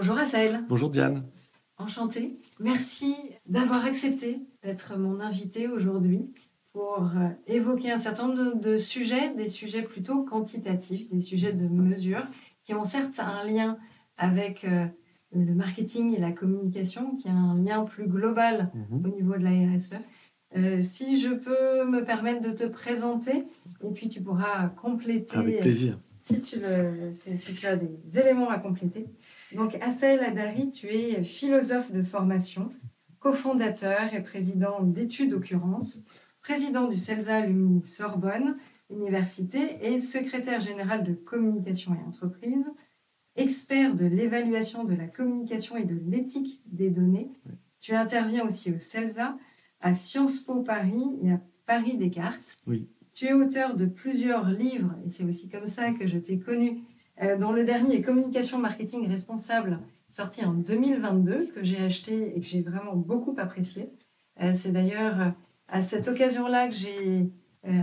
Bonjour Assaël. Bonjour Diane. Enchantée. Merci d'avoir accepté d'être mon invité aujourd'hui pour euh, évoquer un certain nombre de, sujets, des sujets plutôt quantitatifs, des sujets de mesure, qui ont certes un lien avec euh, le marketing et la communication, qui a un lien plus global mhm. au niveau de la RSE. Euh, si je peux me permettre de te présenter, et puis tu pourras compléter. Avec plaisir. Si tu, le, si tu as des éléments à compléter. Donc, Assael Adari, tu es philosophe de formation, cofondateur et président d'études occurrence, président du CELSA Lumini Sorbonne Université et secrétaire général de communication et entreprise, expert de l'évaluation de la communication et de l'éthique des données. Tu interviens aussi au CELSA, à Sciences Po Paris et à Paris Descartes. Oui. Tu es auteur de plusieurs livres, et c'est aussi comme ça que je t'ai connu, dont le dernier est Communication Marketing Responsable, sorti en 2022, que j'ai acheté et que j'ai vraiment beaucoup apprécié. Euh, c'est d'ailleurs euh, à cette occasion-là que j'ai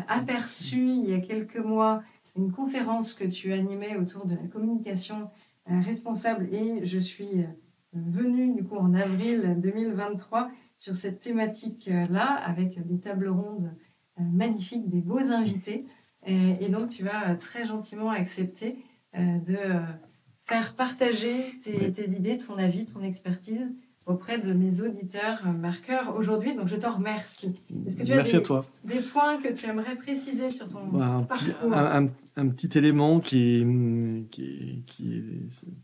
aperçu il y a quelques mois une conférence que tu animais autour de la communication responsable et je suis venue du coup en avril 2023 sur cette thématique-là avec des tables rondes magnifiques, des beaux invités. Et, donc tu as très gentiment accepté euh, de euh, faire partager tes, idées, ton avis, ton expertise auprès de mes auditeurs euh, marqueurs aujourd'hui. Donc, je te remercie. Est-ce que tu as des, à toi. des points que tu aimerais préciser sur ton bah, un parcours? un, petit élément qui est, qui, qui est,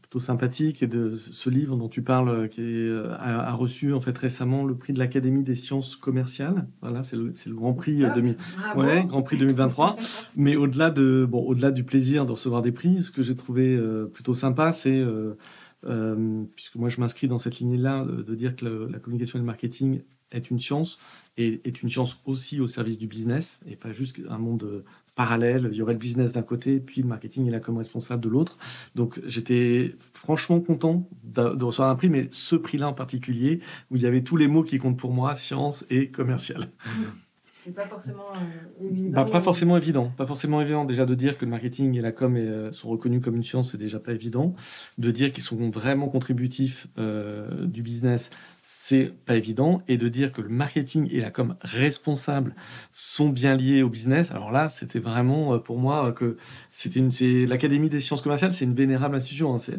plutôt sympathique et de ce livre dont tu parles, qui est, a, reçu en fait récemment le prix de l'Académie des sciences commerciales. Voilà, c'est le, le, Grand Prix, ah, ouais, Grand Prix 2023. Mais au-delà de, bon, au-delà du plaisir de recevoir des prix, ce que j'ai trouvé euh, plutôt sympa, c'est euh, euh, puisque moi je m'inscris dans cette ligne-là, de, dire que la communication et le marketing est une science et est une science aussi au service du business et pas juste un monde euh, parallèle. Il y aurait le business d'un côté, puis le marketing et la com responsable de l'autre. Donc j'étais franchement content de, recevoir un prix, mais ce prix-là en particulier, où il y avait tous les mots qui comptent pour moi, science et commercial. Mmh. C'est pas forcément euh, évident. Bah, pas forcément évident. Pas forcément évident. Déjà de dire que le marketing et la com euh, sont reconnus comme une science, c'est déjà pas évident. De dire qu'ils sont vraiment contributifs euh, du business, c'est pas évident. Et de dire que le marketing et la com responsables sont bien liés au business. Alors là, c'était vraiment pour moi que c'était une, c'est l'Académie des sciences commerciales, c'est une vénérable institution. Hein. C'est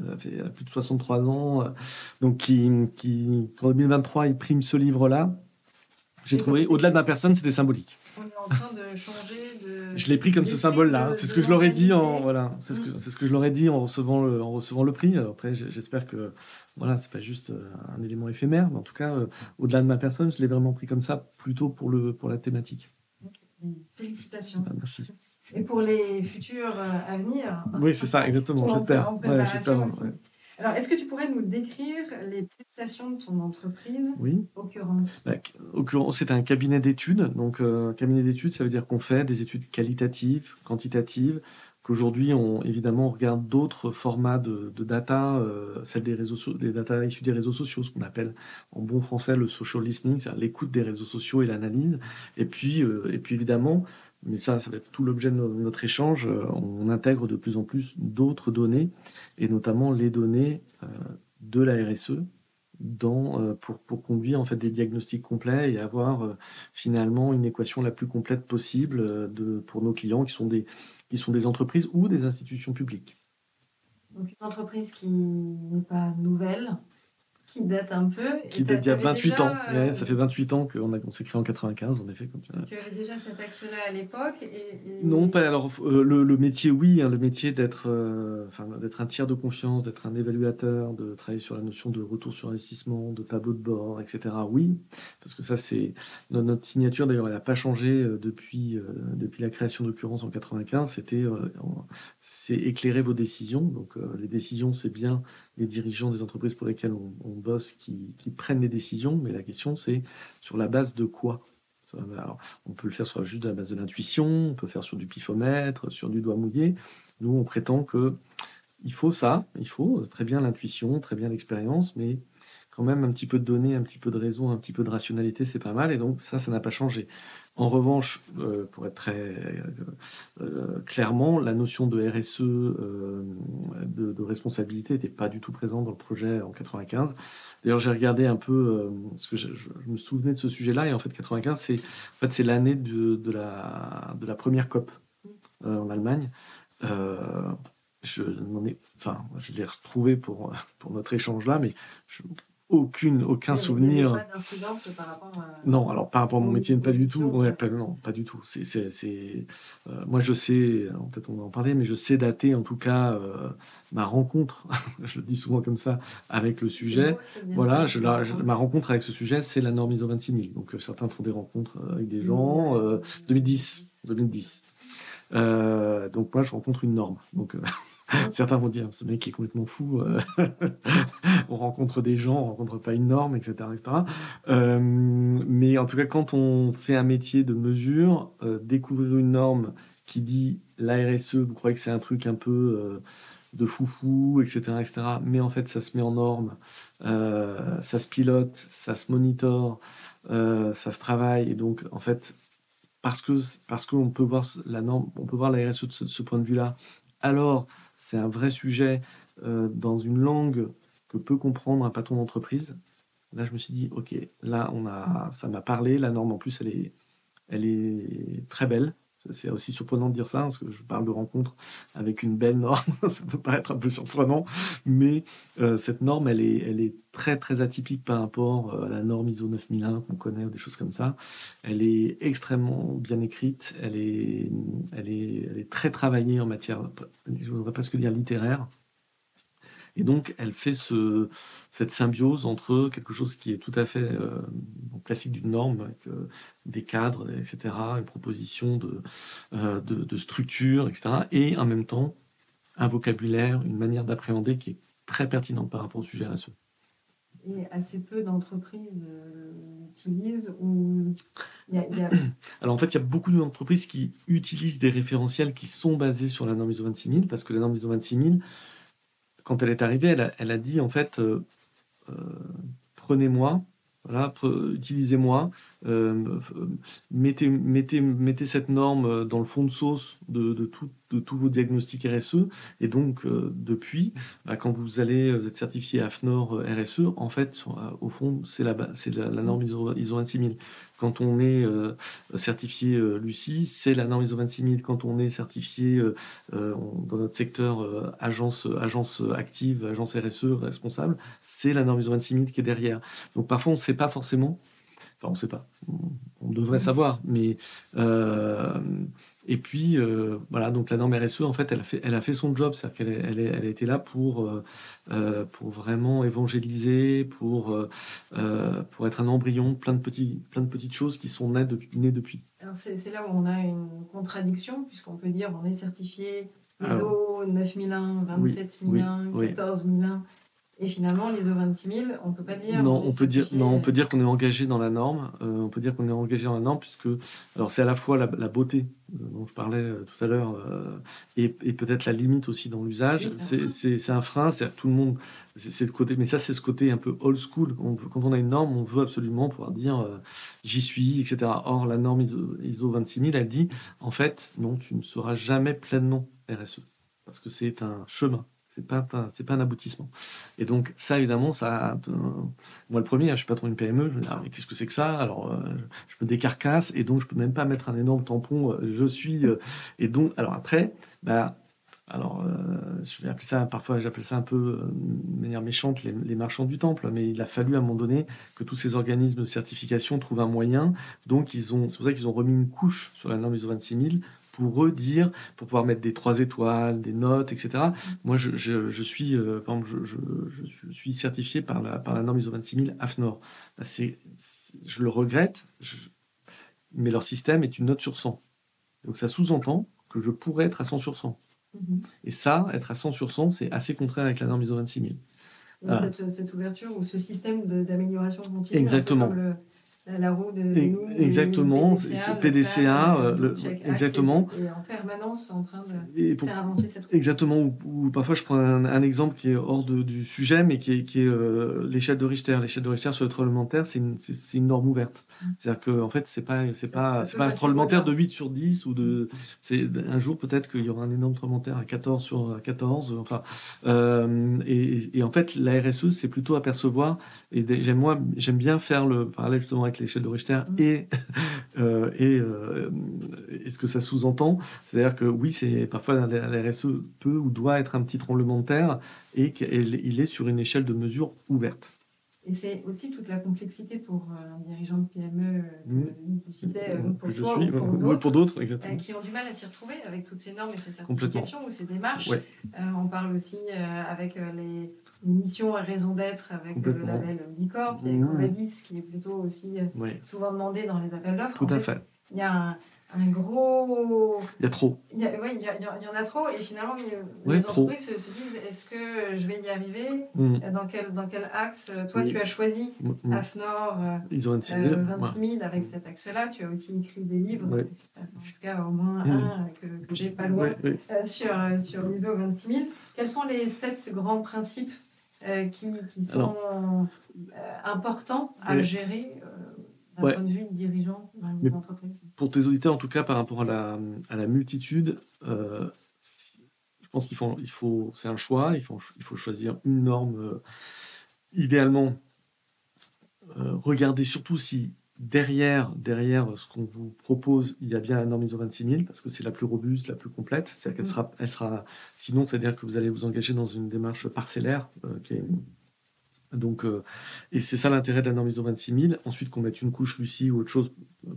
plus de 63 ans. donc qui, qui, en 2023, il prime ce livre-là j'ai trouvé, au-delà de ma personne, c'était symbolique. On est en train de changer de. Je l'ai pris comme ce symbole-là. C'est ce que je leur ai dit en voilà. C'est ce que c'est ce que je leur ai dit en recevant le, en recevant le prix. Après, j'espère que voilà, c'est pas juste euh, un élément éphémère, mais en tout cas, euh, au-delà de ma personne, je l'ai vraiment pris comme ça, plutôt pour le pour la thématique. Félicitations. Bah, merci. Et pour les futurs euh, à venir. Oui, c'est ça, exactement. J'espère. Ouais, j'espère. Alors, est-ce que tu pourrais nous décrire les prestations de ton entreprise Oui. Occurrence. Bah, occurrence, c'est un cabinet d'études. Donc, euh, cabinet d'études, ça veut dire qu'on fait des études qualitatives, quantitatives, qu'aujourd'hui, on, évidemment, on regarde d'autres formats de, data, euh, celles des réseaux, des data issues des réseaux sociaux, ce qu'on appelle en bon français le social listening, c'est-à-dire l'écoute des réseaux sociaux et l'analyse. Et puis, euh, et puis évidemment, mais ça, ça va être tout l'objet de notre échange, euh, on intègre de plus en plus d'autres données, et notamment les données euh, de la RSE, euh, pour, conduire en fait des diagnostics complets et avoir finalement une équation la plus complète possible pour nos clients qui sont, des, qui sont des entreprises ou des institutions publiques. Donc une entreprise qui n'est pas nouvelle, qui date un peu. Qui date d'il y a 28 ans. Euh, ça fait 28 ans qu'on on s'est créé en 95, en effet. Comme tu avais déjà cet axe-là à l'époque et, Non, pas. Alors, euh, le, métier, oui, hein, le métier d'être euh, d'être un tiers de confiance, d'être un évaluateur, de travailler sur la notion de retour sur investissement, de tableau de bord, etc. Oui, parce que ça, c'est. Notre signature, d'ailleurs, elle n'a pas changé depuis, depuis la création d'occurrence en 95. C'était c'est éclairer vos décisions. Donc, les décisions, c'est bien les dirigeants des entreprises pour lesquelles on, bosse qui, prennent les décisions, mais la question c'est sur la base de quoi? On peut le faire sur juste la base de l'intuition, on peut faire sur du pifomètre, sur du doigt mouillé. Nous, on prétend que il faut ça, il faut très bien l'intuition, très bien l'expérience, mais quand même un petit peu de données, un petit peu de raison, un petit peu de rationalité, c'est pas mal. Et donc ça, ça n'a pas changé. En revanche, euh, pour être très euh, euh, clairement, la notion de RSE, de, responsabilité, n'était pas du tout présente dans le projet en 95. D'ailleurs, j'ai regardé un peu, parce que je, me souvenais de ce sujet-là, et en fait, 95, c'est en fait, c'est l'année de, la, de la première COP en Allemagne. je n'en ai, enfin, je l'ai retrouvé pour, pour notre échange là, mais je, aucune, aucun souvenir. Pas d'incidence par rapport à... Non, alors par rapport à mon métier, pas du tout. Ouais, pas, non, pas du tout. C'est, c'est, c'est euh, moi, je sais, peut-être on va en parler, mais je sais dater en tout cas euh, ma rencontre, je le dis souvent comme ça, avec le sujet. voilà, je, la, ma rencontre avec ce sujet, c'est la norme ISO 26000. Donc euh, certains font des rencontres avec des gens. 2010. 2010. donc moi, je rencontre une norme. Donc Certains vont dire, ce mec est complètement fou, euh, on rencontre des gens, on rencontre pas une norme, etc. Euh, mais en tout cas, quand on fait un métier de mesure, euh, découvrir une norme qui dit la RSE, vous croyez que c'est un truc un peu de foufou, etc., etc. Mais en fait, ça se met en norme, ça se pilote, ça se monitore, ça se travaille. Et donc, en fait, parce que parce qu'on peut voir la norme, on peut voir la RSE de ce point de vue-là, alors c'est un vrai sujet euh, dans une langue que peut comprendre un patron d'entreprise. Là, je me suis dit, ok, là, on a, ça m'a parlé. La norme, en plus, elle est, elle est très belle. C'est aussi surprenant de dire ça, parce que je parle de rencontre avec une belle norme. ça peut paraître un peu surprenant, mais euh, cette norme, elle est, elle est très, très atypique par rapport euh, à la norme ISO 9001 qu'on connaît, ou des choses comme ça. Elle est extrêmement bien écrite, elle est, elle est, elle est très travaillée en matière, je voudrais presque dire littéraire. Et donc, elle fait ce, cette symbiose entre quelque chose qui est tout à fait euh, classique d'une norme, avec euh, des cadres, etc., une proposition de, euh, de, de, structure, etc., et en même temps, un vocabulaire, une manière d'appréhender qui est très pertinente par rapport au sujet RSE. Et assez peu d'entreprises l'utilisent ou il y a... Alors en fait, il y a beaucoup d'entreprises qui utilisent des référentiels qui sont basés sur la norme ISO 26000 parce que la norme ISO 26000 quand elle est arrivée, elle a, dit en fait, euh, euh, prenez-moi, voilà, utilisez-moi, euh, mettez, cette norme dans le fond de sauce de, tous vos diagnostics RSE. Et donc, depuis, bah, quand vous allez vous être certifié AFNOR RSE, en fait, au fond, c'est la, la, la norme ISO, ISO 26000. Quand on est euh, certifié euh, Lucie, c'est la norme ISO 26000. Quand on est certifié euh, dans notre secteur agence, agence active, agence RSE responsable, c'est la norme ISO 26000 qui est derrière. Donc parfois, on ne sait pas forcément. Enfin, on ne sait pas. On devrait savoir, mais et puis, euh, voilà, donc la norme RSE, en fait, elle a fait, elle a fait son job, c'est-à-dire qu'elle elle, elle a été là pour, euh, euh, pour vraiment évangéliser, pour, pour être un embryon, plein de, petits, plein de petites choses qui sont nées depuis. Nées depuis. Alors, c'est là où on a une contradiction, puisqu'on peut dire on est certifié ISO 9001, 27001, 14001. Et finalement, l'ISO 26000, on peut pas dire. Non, on, peut dire, non, on peut dire qu'on est engagé dans la norme. Euh, on peut dire qu'on est engagé dans la norme puisque, alors c'est à la fois la, beauté euh, dont je parlais euh, tout à l'heure et, peut-être la limite aussi dans l'usage. c'est un frein, c'est tout le monde. C'est de côté, mais ça c'est ce côté un peu old school. quand on a une norme, on veut absolument pouvoir dire j'y suis, etc. Or la norme ISO, ISO 26000, elle dit en fait non, tu ne seras jamais pleinement RSE parce que c'est un chemin. C'est pas, c'est pas un aboutissement. Et donc, ça, évidemment, ça. Euh, moi, le premier, hein, je suis patron d'une PME, je me dis, ah, qu'est-ce que c'est que ça? Alors, euh, je me décarcasse, et donc, je peux même pas mettre un énorme tampon, euh, je suis. et donc, alors après, bah, alors, je vais appeler ça, parfois, j'appelle ça un peu de manière méchante les, marchands du temple, mais il a fallu à un moment donné que tous ces organismes de certification trouvent un moyen. Donc, c'est pour ça qu'ils ont remis une couche sur la norme ISO 26000 pour eux dire, pour pouvoir mettre des trois étoiles, des notes, etc. Moi, je, je, je suis, euh, par exemple, je, je, suis certifié par la, par la norme ISO 26000 AFNOR. Bah, c'est, je le regrette, mais leur système est une note sur 100. Donc ça sous-entend que je pourrais être à 100 sur 100. Mm-hmm. Et ça, être à 100 sur 100, c'est assez contraire avec la norme ISO 26000. cette, cette, ouverture ou ce système d'amélioration continue. Exactement. le, la roue de Exactement, c'est PDCA, euh, exactement. Et en permanence en train de faire avancer cette roue. Exactement, ou, parfois je prends un, exemple qui est hors de, du sujet, mais qui est, qui est euh, l'échelle de Richter. L'échelle de Richter sur le tremblement c'est une, une, norme ouverte. Mm. C'est-à-dire qu'en en fait, c'est pas, c'est pas, c'est pas un tremblement de 8 sur 10 ou de. C'est un jour peut-être qu'il y aura un énorme tremblement à 14 sur 14. Enfin, euh, et, et, en fait, la RSE, c'est plutôt apercevoir. Et j'aime moi, j'aime bien faire le parallèle justement avec l'échelle de Richter mm. et, euh, et, euh, et, ce que ça sous-entend. C'est-à-dire que oui, c'est parfois la RSE peut ou doit être un petit tremblement de terre et qu'il est sur une échelle de mesure ouverte. Et c'est aussi toute la complexité pour euh, un dirigeant de PME mmh. que pour toi ou pour d'autres, qui ont du mal à s'y retrouver avec toutes ces normes et ces certifications ou ces démarches. on parle aussi avec les une mission à raison d'être avec le label Bicorp, il y a Comadis qui est plutôt aussi euh, souvent demandé dans les appels d'offres. Tout à fait. Il y a un, un gros. Il y a trop. Il y, a, il, y a, il y en a trop et finalement les entreprises se, se, disent est-ce que je vais y arriver? Mm. dans, quel, dans quel axe Toi, tu as choisi mm. mm. AFNOR euh, Ils ont 26 000, euh, avec cet axe-là. Tu as aussi écrit des livres, euh, en tout cas au moins un que, que j'ai pas loin sur, sur l'ISO 26 000. Quels sont les sept grands principes qui, qui, sont importants à gérer d'un point de vue dirigeant d'une entreprise. Pour tes auditeurs, en tout cas, par rapport à la, à la multitude, euh, je pense qu'il faut, il faut c'est un choix, il faut, il faut choisir une norme. Euh, idéalement, euh, regardez surtout si derrière, derrière ce qu'on vous propose, il y a bien la norme ISO 26000 parce que c'est la plus robuste, la plus complète. C'est-à-dire qu'elle mm. sera, elle sera, sinon, c'est-à-dire que vous allez vous engager dans une démarche parcellaire qui est donc, euh, et c'est ça l'intérêt de la norme ISO 26000. Ensuite, qu'on mette une couche Lucie ou autre chose,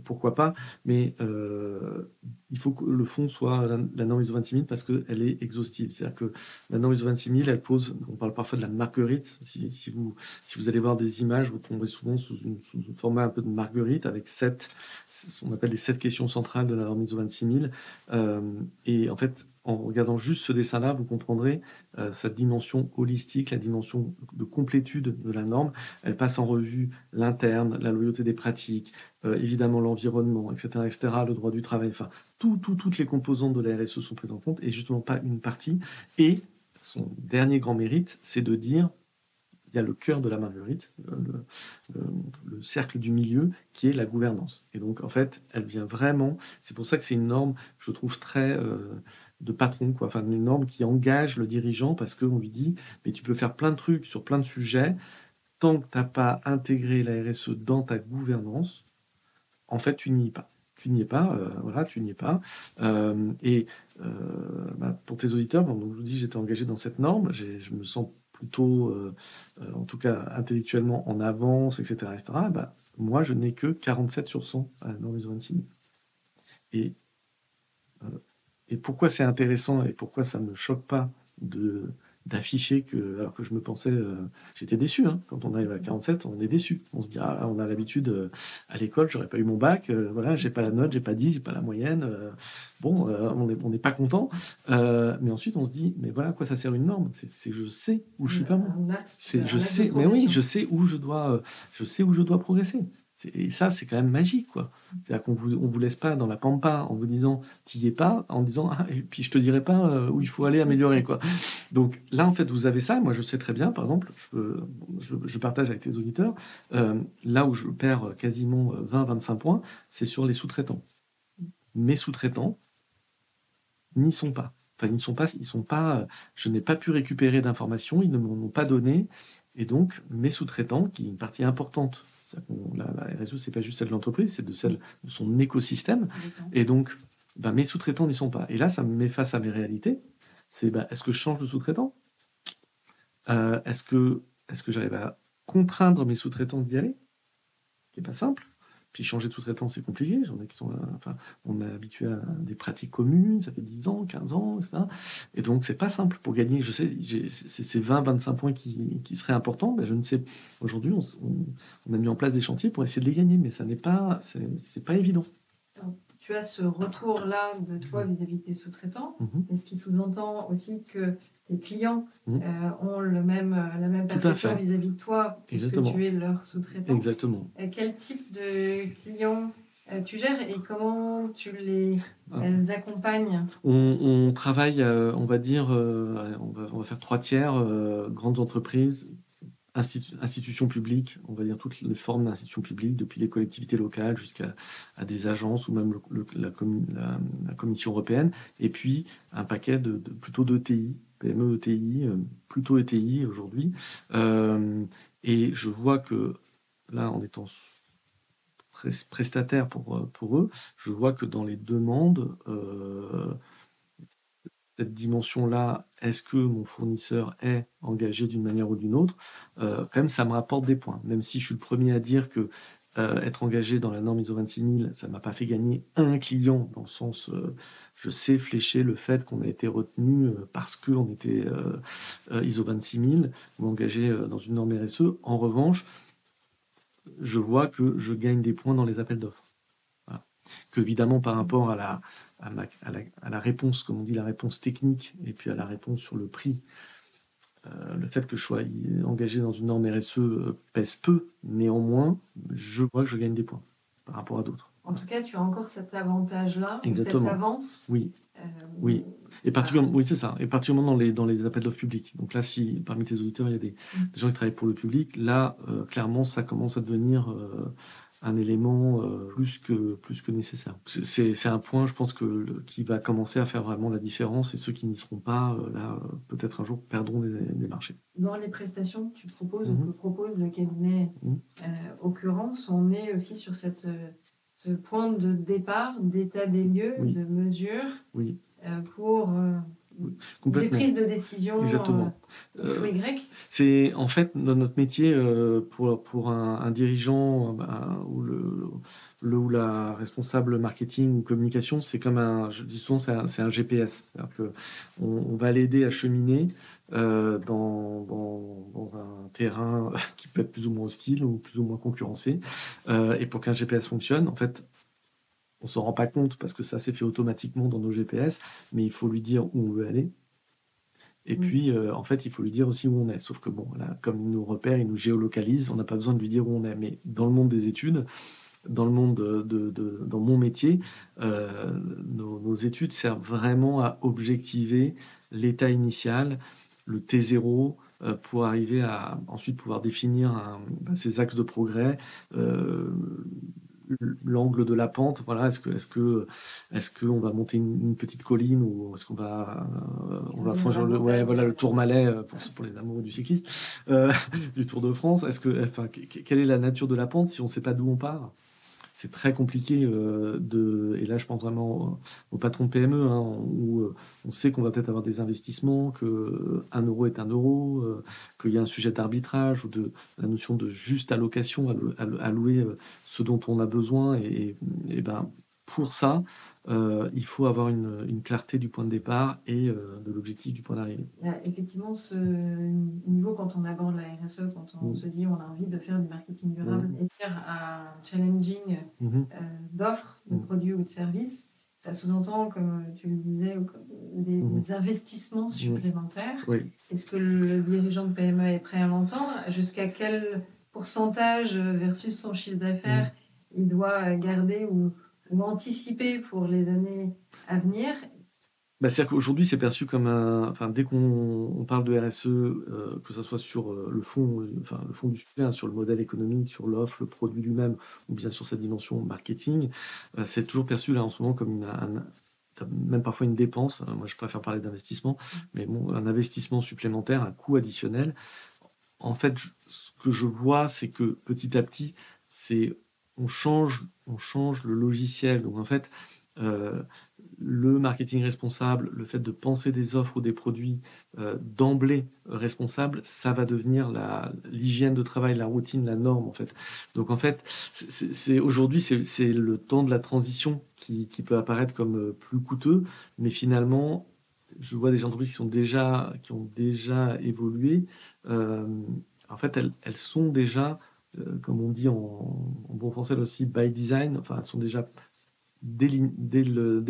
pourquoi pas. Mais euh, il faut que le fond soit la, norme ISO 26000 parce qu'elle est exhaustive. C'est-à-dire que la norme ISO 26000, elle pose, on parle parfois de la marguerite. Si, vous, si vous allez voir des images, vous tomberez souvent sous un format un peu de marguerite avec sept, on appelle les sept questions centrales de la norme ISO 26000. Euh, et en fait, en regardant juste ce dessin-là, vous comprendrez euh, cette dimension holistique, la dimension de complétude de la norme. Elle passe en revue l'interne, la loyauté des pratiques, euh, évidemment l'environnement, etc., etc., le droit du travail. Enfin, tout, toutes les composantes de la RSE sont prises en compte et justement pas une partie. Et son dernier grand mérite, c'est de dire il y a le cœur de la marguerite, le, le, cercle du milieu, qui est la gouvernance. Et donc, en fait, elle vient vraiment. C'est pour ça que c'est une norme, je trouve, très. Euh, de patron, quoi. Enfin, une norme qui engage le dirigeant parce qu'on lui dit, mais tu peux faire plein de trucs sur plein de sujets, tant que tu n'as pas intégré la RSE dans ta gouvernance, en fait, tu n'y es pas. Tu n'y es pas, euh, voilà, tu n'y es pas. Euh, et euh, bah, pour tes auditeurs, donc, je vous dis, j'étais engagé dans cette norme, je me sens plutôt, en tout cas intellectuellement, en avance, etc. etc. Bah, moi, je n'ai que 47 sur 100 à la norme ISO 26 Et et pourquoi c'est intéressant et pourquoi ça ne me choque pas de d'afficher que alors que je me pensais euh, j'étais déçu hein. quand on arrive à 47 on est déçu. On se dit ah, on a l'habitude euh, à l'école j'aurais pas eu mon bac euh, voilà j'ai pas la note j'ai pas 10 j'ai pas la moyenne bon on n'est on est pas content. Mais ensuite on se dit mais voilà à quoi ça sert une norme? C'est je sais où je suis pas bon. C'est je sais mais oui je sais où je dois je sais où je dois progresser et ça, c'est quand même magique, quoi. C'est-à-dire qu'on vous, on vous laisse pas dans la pampa en vous disant t'y es pas, en disant ah, et puis je te dirai pas euh, où il faut aller améliorer, quoi. Donc là, en fait, vous avez ça. Moi, je sais très bien, par exemple, je, je, partage avec tes auditeurs, euh, là où je perds quasiment 20-25 points, c'est sur les sous-traitants. Mes sous-traitants n'y sont pas. Enfin, ils sont pas, ils sont pas. Je n'ai pas pu récupérer d'informations, ils ne m'en ont pas donné, et donc mes sous-traitants, qui est une partie importante la, la RSE, c'est pas juste celle de l'entreprise, c'est de celle de son écosystème. Et donc, ben, mes sous-traitants n'y sont pas. Et là, ça me met face à mes réalités. C'est ben, est-ce que je change de sous-traitant? Euh, Est-ce que, est que j'arrive à contraindre mes sous-traitants d'y aller? Ce qui n'est pas simple. Puis changer de sous-traitant, c'est compliqué. J'en ai qui sont, enfin, on est habitué à des pratiques communes, ça fait 10 ans, 15 ans, etc. Et donc, c'est pas simple pour gagner. Je sais, c'est ces 20, 25 points qui, qui seraient importants. Mais je ne sais. Aujourd'hui, on, on, a mis en place des chantiers pour essayer de les gagner, mais ça n'est pas, c'est pas évident. tu as ce retour-là de toi vis-à-vis de tes sous-traitants, mm-hmm. ce qui sous-entend aussi que tes clients mmh. ont le même, la même perception vis-à-vis de toi, puisque tu es leur sous-traitant. Exactement. quel type de clients tu gères et comment tu les ah. accompagnes on, travaille, on va dire, on va, on, va, faire trois tiers, grandes entreprises, institutions publiques, on va dire toutes les formes d'institutions publiques, depuis les collectivités locales jusqu'à à des agences ou même la, la, Commission européenne, et puis un paquet de, plutôt d'ETI, PME, ETI, euh, plutôt ETI aujourd'hui. Euh, et je vois que là, en étant prestataire pour, pour eux, je vois que dans les demandes, euh, cette dimension-là, est-ce que mon fournisseur est engagé d'une manière ou d'une autre, euh, quand même, ça me rapporte des points. Même si je suis le premier à dire que euh, être engagé dans la norme ISO 26000, ça ne m'a pas fait gagner un client, dans le sens, euh, je sais flécher le fait qu'on a été retenu parce qu'on était ISO 26000 ou engagé dans une norme RSE. En revanche, je vois que je gagne des points dans les appels d'offres. Évidemment, par rapport à la, à, la, réponse, comme on dit, la réponse technique, et puis à la réponse sur le prix, euh, le fait que je sois engagé dans une norme RSE euh, pèse peu. Néanmoins, je vois que je gagne des points par rapport à d'autres. En tout cas, tu as encore cet avantage-là, cette avance. Oui. Euh, oui. Et particulièrement, oui, c'est ça. Et particulièrement dans les, dans les appels d'offres publics. Donc là, si parmi tes auditeurs, il y a des, mm. gens qui travaillent pour le public, là, clairement, ça commence à devenir un élément euh, plus, que, plus que nécessaire. C'est un point, je pense, que, qui va commencer à faire vraiment la différence et ceux qui n'y seront pas, euh, là, euh, peut-être un jour perdront des, marchés. Dans les prestations que tu proposes, mm propose le cabinet mhm. Occurrence, on est aussi sur cette, ce point de départ, d'état des lieux, de mesure, oui. pour des prises de décision Exactement. Euh, X ou Y C'est en fait notre métier euh, pour, pour un, dirigeant bah, ou le, le, ou la responsable marketing ou communication, c'est comme un, je dis souvent, c'est un, GPS. Que on, on, va l'aider à cheminer euh, dans, dans, dans, un terrain qui peut être plus ou moins hostile ou plus ou moins concurrencé. et pour qu'un GPS fonctionne, en fait, on s'en rend pas compte parce que ça s'est fait automatiquement dans nos GPS, mais il faut lui dire où on veut aller. Et mm. puis, euh, en fait, il faut lui dire aussi où on est. Sauf que, bon, là, comme il nous repère, il nous géolocalise, on n'a pas besoin de lui dire où on est. Mais dans le monde des études, dans le monde de, dans mon métier, euh, nos, études servent vraiment à objectiver l'état initial, le T0, euh, pour arriver à ensuite pouvoir définir ben, ces axes de progrès, l'angle de la pente. Voilà, est-ce que est-ce que est-ce que on va monter une, petite colline ou est-ce qu'on va euh, on va franchir le ouais voilà le Tourmalet euh, pour pour les amoureux du cycliste euh, du Tour de France. Est-ce que enfin quelle est la nature de la pente si on ne sait pas d'où on part? C'est très compliqué euh, de. Et là, je pense vraiment au patron de PME, hein, où euh, on sait qu'on va peut-être avoir des investissements, que un euro est un euro, euh, qu'il y a un sujet d'arbitrage ou de la notion de juste allocation, allouer ce dont on a besoin. Et, et ben, pour ça, euh, il faut avoir une, clarté du point de départ et euh, de l'objectif du point d'arrivée. effectivement ce niveau quand on aborde la RSE, quand on mm. se dit on a envie de faire du marketing durable mm. et faire un challenging mm-hmm. euh, d'offres, de mm. produits ou de services, ça sous-entend, comme tu le disais, des, mm-hmm. investissements supplémentaires. Est-ce que le dirigeant de PME est prêt à l'entendre? Jusqu'à quel pourcentage versus son chiffre d'affaires il doit garder ou ou anticiper pour les années à venir bah, C'est-à-dire qu'aujourd'hui, c'est perçu comme un. Enfin, dès qu'on parle de RSE, euh, que ce soit sur euh, le fond, enfin, le fond du sujet, hein, sur le modèle économique, sur l'offre, le produit lui-même, ou bien sur sa dimension marketing, euh, c'est toujours perçu là en ce moment comme une, même parfois une dépense. moi, je préfère parler d'investissement, mais bon, un investissement supplémentaire, un coût additionnel. En fait, ce que je vois, c'est que petit à petit, c'est on change, on change le logiciel. Donc en fait, euh, le marketing responsable, le fait de penser des offres ou des produits euh, d'emblée responsables, ça va devenir l'hygiène de travail, la routine, la norme en fait. Donc en fait, c'est aujourd'hui c'est le temps de la transition qui, peut apparaître comme euh, plus coûteux, mais finalement, je vois des entreprises qui sont déjà qui ont déjà évolué. en fait, elles, elles sont déjà comme on dit en, bon français aussi, by design, enfin, elles sont déjà dès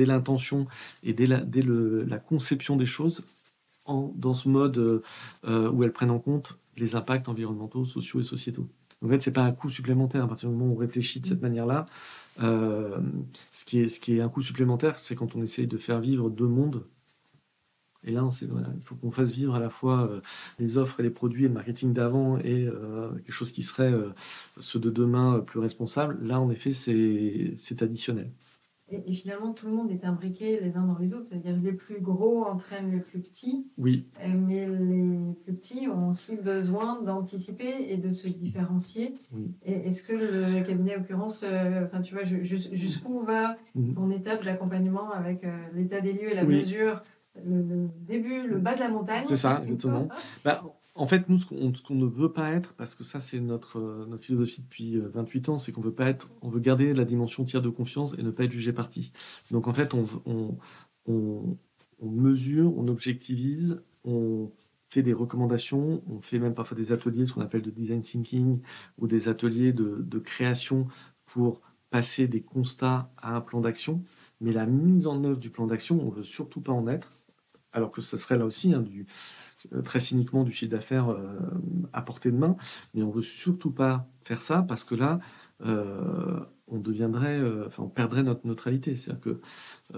l'intention et dès, la, dès la conception des choses, en, dans ce mode euh, où elles prennent en compte les impacts environnementaux, sociaux et sociétaux. En fait, c'est pas un coût supplémentaire à partir du moment où on réfléchit de cette mm. manière-là. Euh, ce, qui est, ce qui est un coût supplémentaire, c'est quand on essaye de faire vivre deux mondes. Et là, on voilà, il faut qu'on fasse vivre à la fois euh, les offres et les produits et le marketing d'avant et euh, quelque chose qui serait ceux de demain plus responsable. Là, en effet, c'est additionnel. Et, finalement, tout le monde est imbriqué les uns dans les autres. C'est-à-dire les plus gros entraînent les plus petits. Oui. Mais les plus petits ont aussi besoin d'anticiper et de se différencier. Oui. Est-ce que le cabinet, en l'occurrence, euh, enfin, tu vois, jusqu'où va mhm. ton étape d'accompagnement avec euh, l'état des lieux et la mesure le, début, le bas de la montagne. C'est ça, exactement. bah, en fait, nous, ce qu'on ne veut pas être, parce que ça, c'est notre, euh, notre philosophie depuis 28 euh, ans, c'est qu'on veut pas être, on veut garder la dimension tiers de confiance et ne pas être jugé parti. Donc, en fait, on, on, on, on mesure, on objectivise, on fait des recommandations, on fait même parfois des ateliers, ce qu'on appelle de design thinking, ou des ateliers de, de création pour passer des constats à un plan d'action. Mais la mise en œuvre du plan d'action, on veut surtout pas en être, alors que ce serait là aussi hein, euh, très cyniquement du chiffre d'affaires euh, à portée de main, mais on veut surtout pas faire ça parce que là, euh, on deviendrait, enfin, on perdrait notre neutralité. C'est-à-dire que,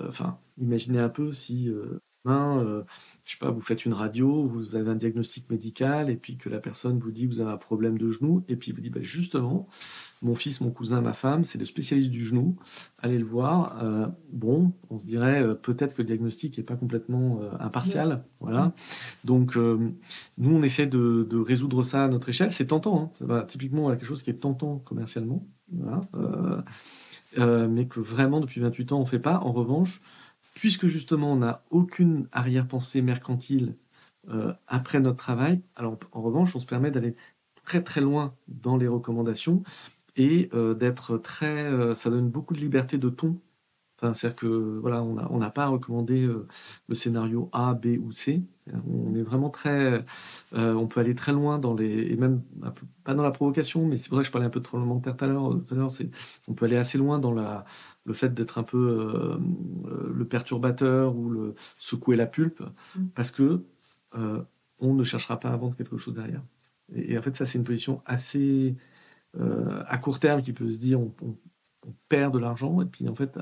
enfin, imaginez un peu si demain, je sais pas, vous faites une radio, vous avez un diagnostic médical, et puis que la personne vous dit que vous avez un problème de genou, et puis vous dit, bah, justement, mon fils, mon cousin, ma femme, c'est le spécialiste du genou. Allez le voir. Euh, bon, on se dirait euh, peut-être que le diagnostic n'est pas complètement euh, impartial. Voilà. Donc, nous, on essaie de, résoudre ça à notre échelle. C'est tentant. Hein. Ça typiquement quelque chose qui est tentant commercialement. mais que vraiment, depuis 28 ans, on ne fait pas. En revanche, puisque justement, on n'a aucune arrière-pensée mercantile après notre travail, alors en revanche, on se permet d'aller très très loin dans les recommandations et euh, d'être très. Euh, ça donne beaucoup de liberté de ton. Enfin, c'est-à-dire que voilà, on n'a pas à recommander euh, le scénario A, B ou C. On est vraiment très. on peut aller très loin dans les. Et même, pas dans la provocation, mais c'est pour ça que je parlais un peu de tremblement de terre. Tout à l'heure on peut aller assez loin dans la, le fait d'être un peu le perturbateur ou le secouer la pulpe, mmh. parce que on ne cherchera pas à vendre quelque chose derrière. Et, et en fait, ça, c'est une position assez euh, à court terme qui peut se dire on, perd de l'argent, et puis en fait,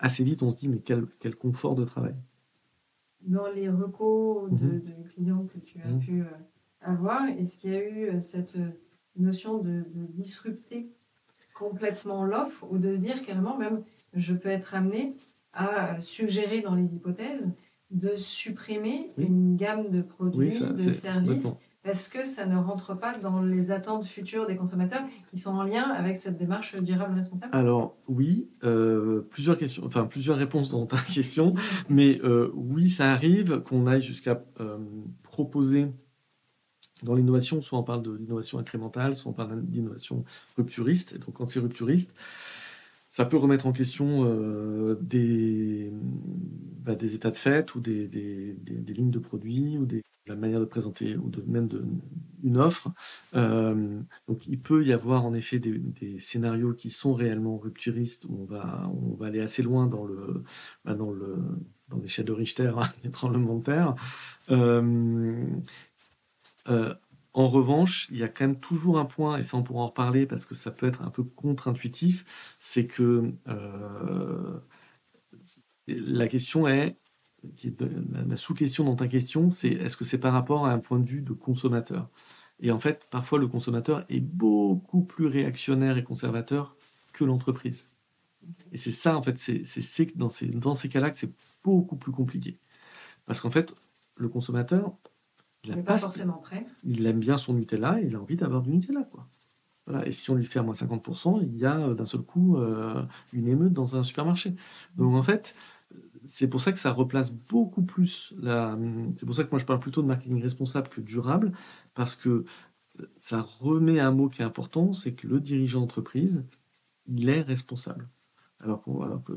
assez vite, on se dit mais quel, quel confort de travail. Dans les recos de, mhm. de clients que tu as mhm. pu euh, avoir, est-ce qu'il y a eu euh, cette notion de, disrupter complètement l'offre ou de dire carrément même je peux être amené à suggérer dans les hypothèses de supprimer une gamme de produits, de services est-ce que ça ne rentre pas dans les attentes futures des consommateurs qui sont en lien avec cette démarche durable responsable. Alors oui, euh, plusieurs questions, enfin plusieurs réponses dans ta question, mais euh, oui, ça arrive qu'on aille jusqu'à euh, proposer dans l'innovation, soit on parle de l'innovation incrémentale, soit on parle d'innovation rupturiste. Et donc quand c'est rupturiste, ça peut remettre en question des, bah, des états de fait ou des, lignes de produits ou des la manière de présenter ou même de, une offre. Euh, donc il peut y avoir en effet des, scénarios qui sont réellement rupturistes où on va, aller assez loin dans le bah, dans le dans l'échelle de Richter hein, des tremblements. Euh, euh, en revanche, il y a quand même toujours un point, et ça on pourra en reparler parce que ça peut être un peu contre-intuitif, c'est que la question est la sous-question dans ta question, c'est est-ce que c'est par rapport à un point de vue de consommateur? Et en fait, parfois, le consommateur est beaucoup plus réactionnaire et conservateur que l'entreprise. Et c'est ça, en fait, c'est dans ces, dans ces cas-là que c'est beaucoup plus compliqué. Parce qu'en fait, le consommateur, il n'est pas, forcément prêt. Il aime bien son Nutella et il a envie d'avoir du Nutella. Quoi. Voilà. Et si on lui fait à moins 50%, il y a euh, d'un seul coup euh, une émeute dans un supermarché. Donc en fait, c'est pour ça que ça replace beaucoup plus la. C'est pour ça que moi je parle plutôt de marketing responsable que durable, parce que ça remet un mot qui est important, c'est que le dirigeant d'entreprise, il est responsable. Alors, que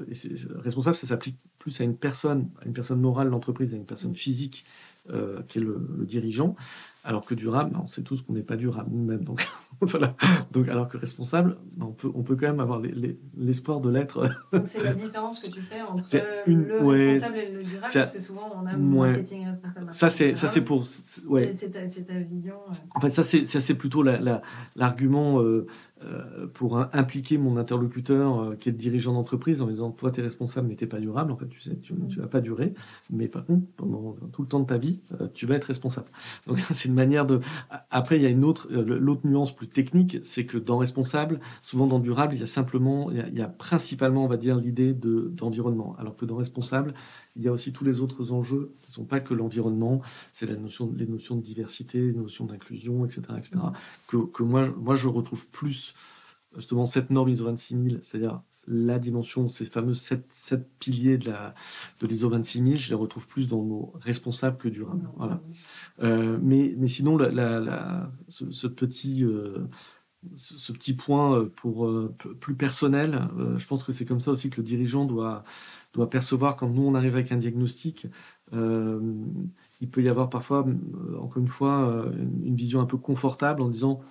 responsable, ça s'applique plus à une personne, à une personne morale, l'entreprise, à une personne physique euh, qui est le, dirigeant, alors que durable, on sait tous qu'on n'est pas durable nous-mêmes. Donc, voilà. donc, alors que responsable, on peut, on peut quand même avoir l'espoir de l'être. c'est la différence que tu fais entre le responsable et le durable, parce que souvent on a marketing responsable. Ça, c'est, ça, c'est pour. Ouais. C'est, ta, ta, vision. Euh. En fait, ça, c'est, ça, c'est plutôt l'argument. Euh, euh, pour impliquer mon interlocuteur qui est le dirigeant d'entreprise en disant toi tu es responsable mais tu pas durable en fait tu sais tu, vas pas durer mais par contre pendant tout le temps de ta vie euh, tu vas être responsable. Donc c'est une manière de après il y a une autre l'autre nuance plus technique c'est que dans responsable souvent dans durable il y a simplement il y a, principalement on va dire l'idée de d'environnement. Alors que dans responsable il y a aussi tous les autres enjeux qui sont pas que l'environnement c'est la notion les notions de diversité les notions d'inclusion etc etc que, que moi moi je retrouve plus justement cette norme ISO 26000, c'est-à-dire la dimension, ces fameux sept, piliers de, la, de l'ISO 26000, je les retrouve plus dans nos responsables que durables. Voilà. Euh, mais, mais sinon, la, ce, petit, euh, ce, petit point euh, pour plus personnel, je pense que c'est comme ça aussi que le dirigeant doit, doit percevoir quand nous on arrive avec un diagnostic. il peut y avoir parfois, encore une fois, une vision un peu confortable en disant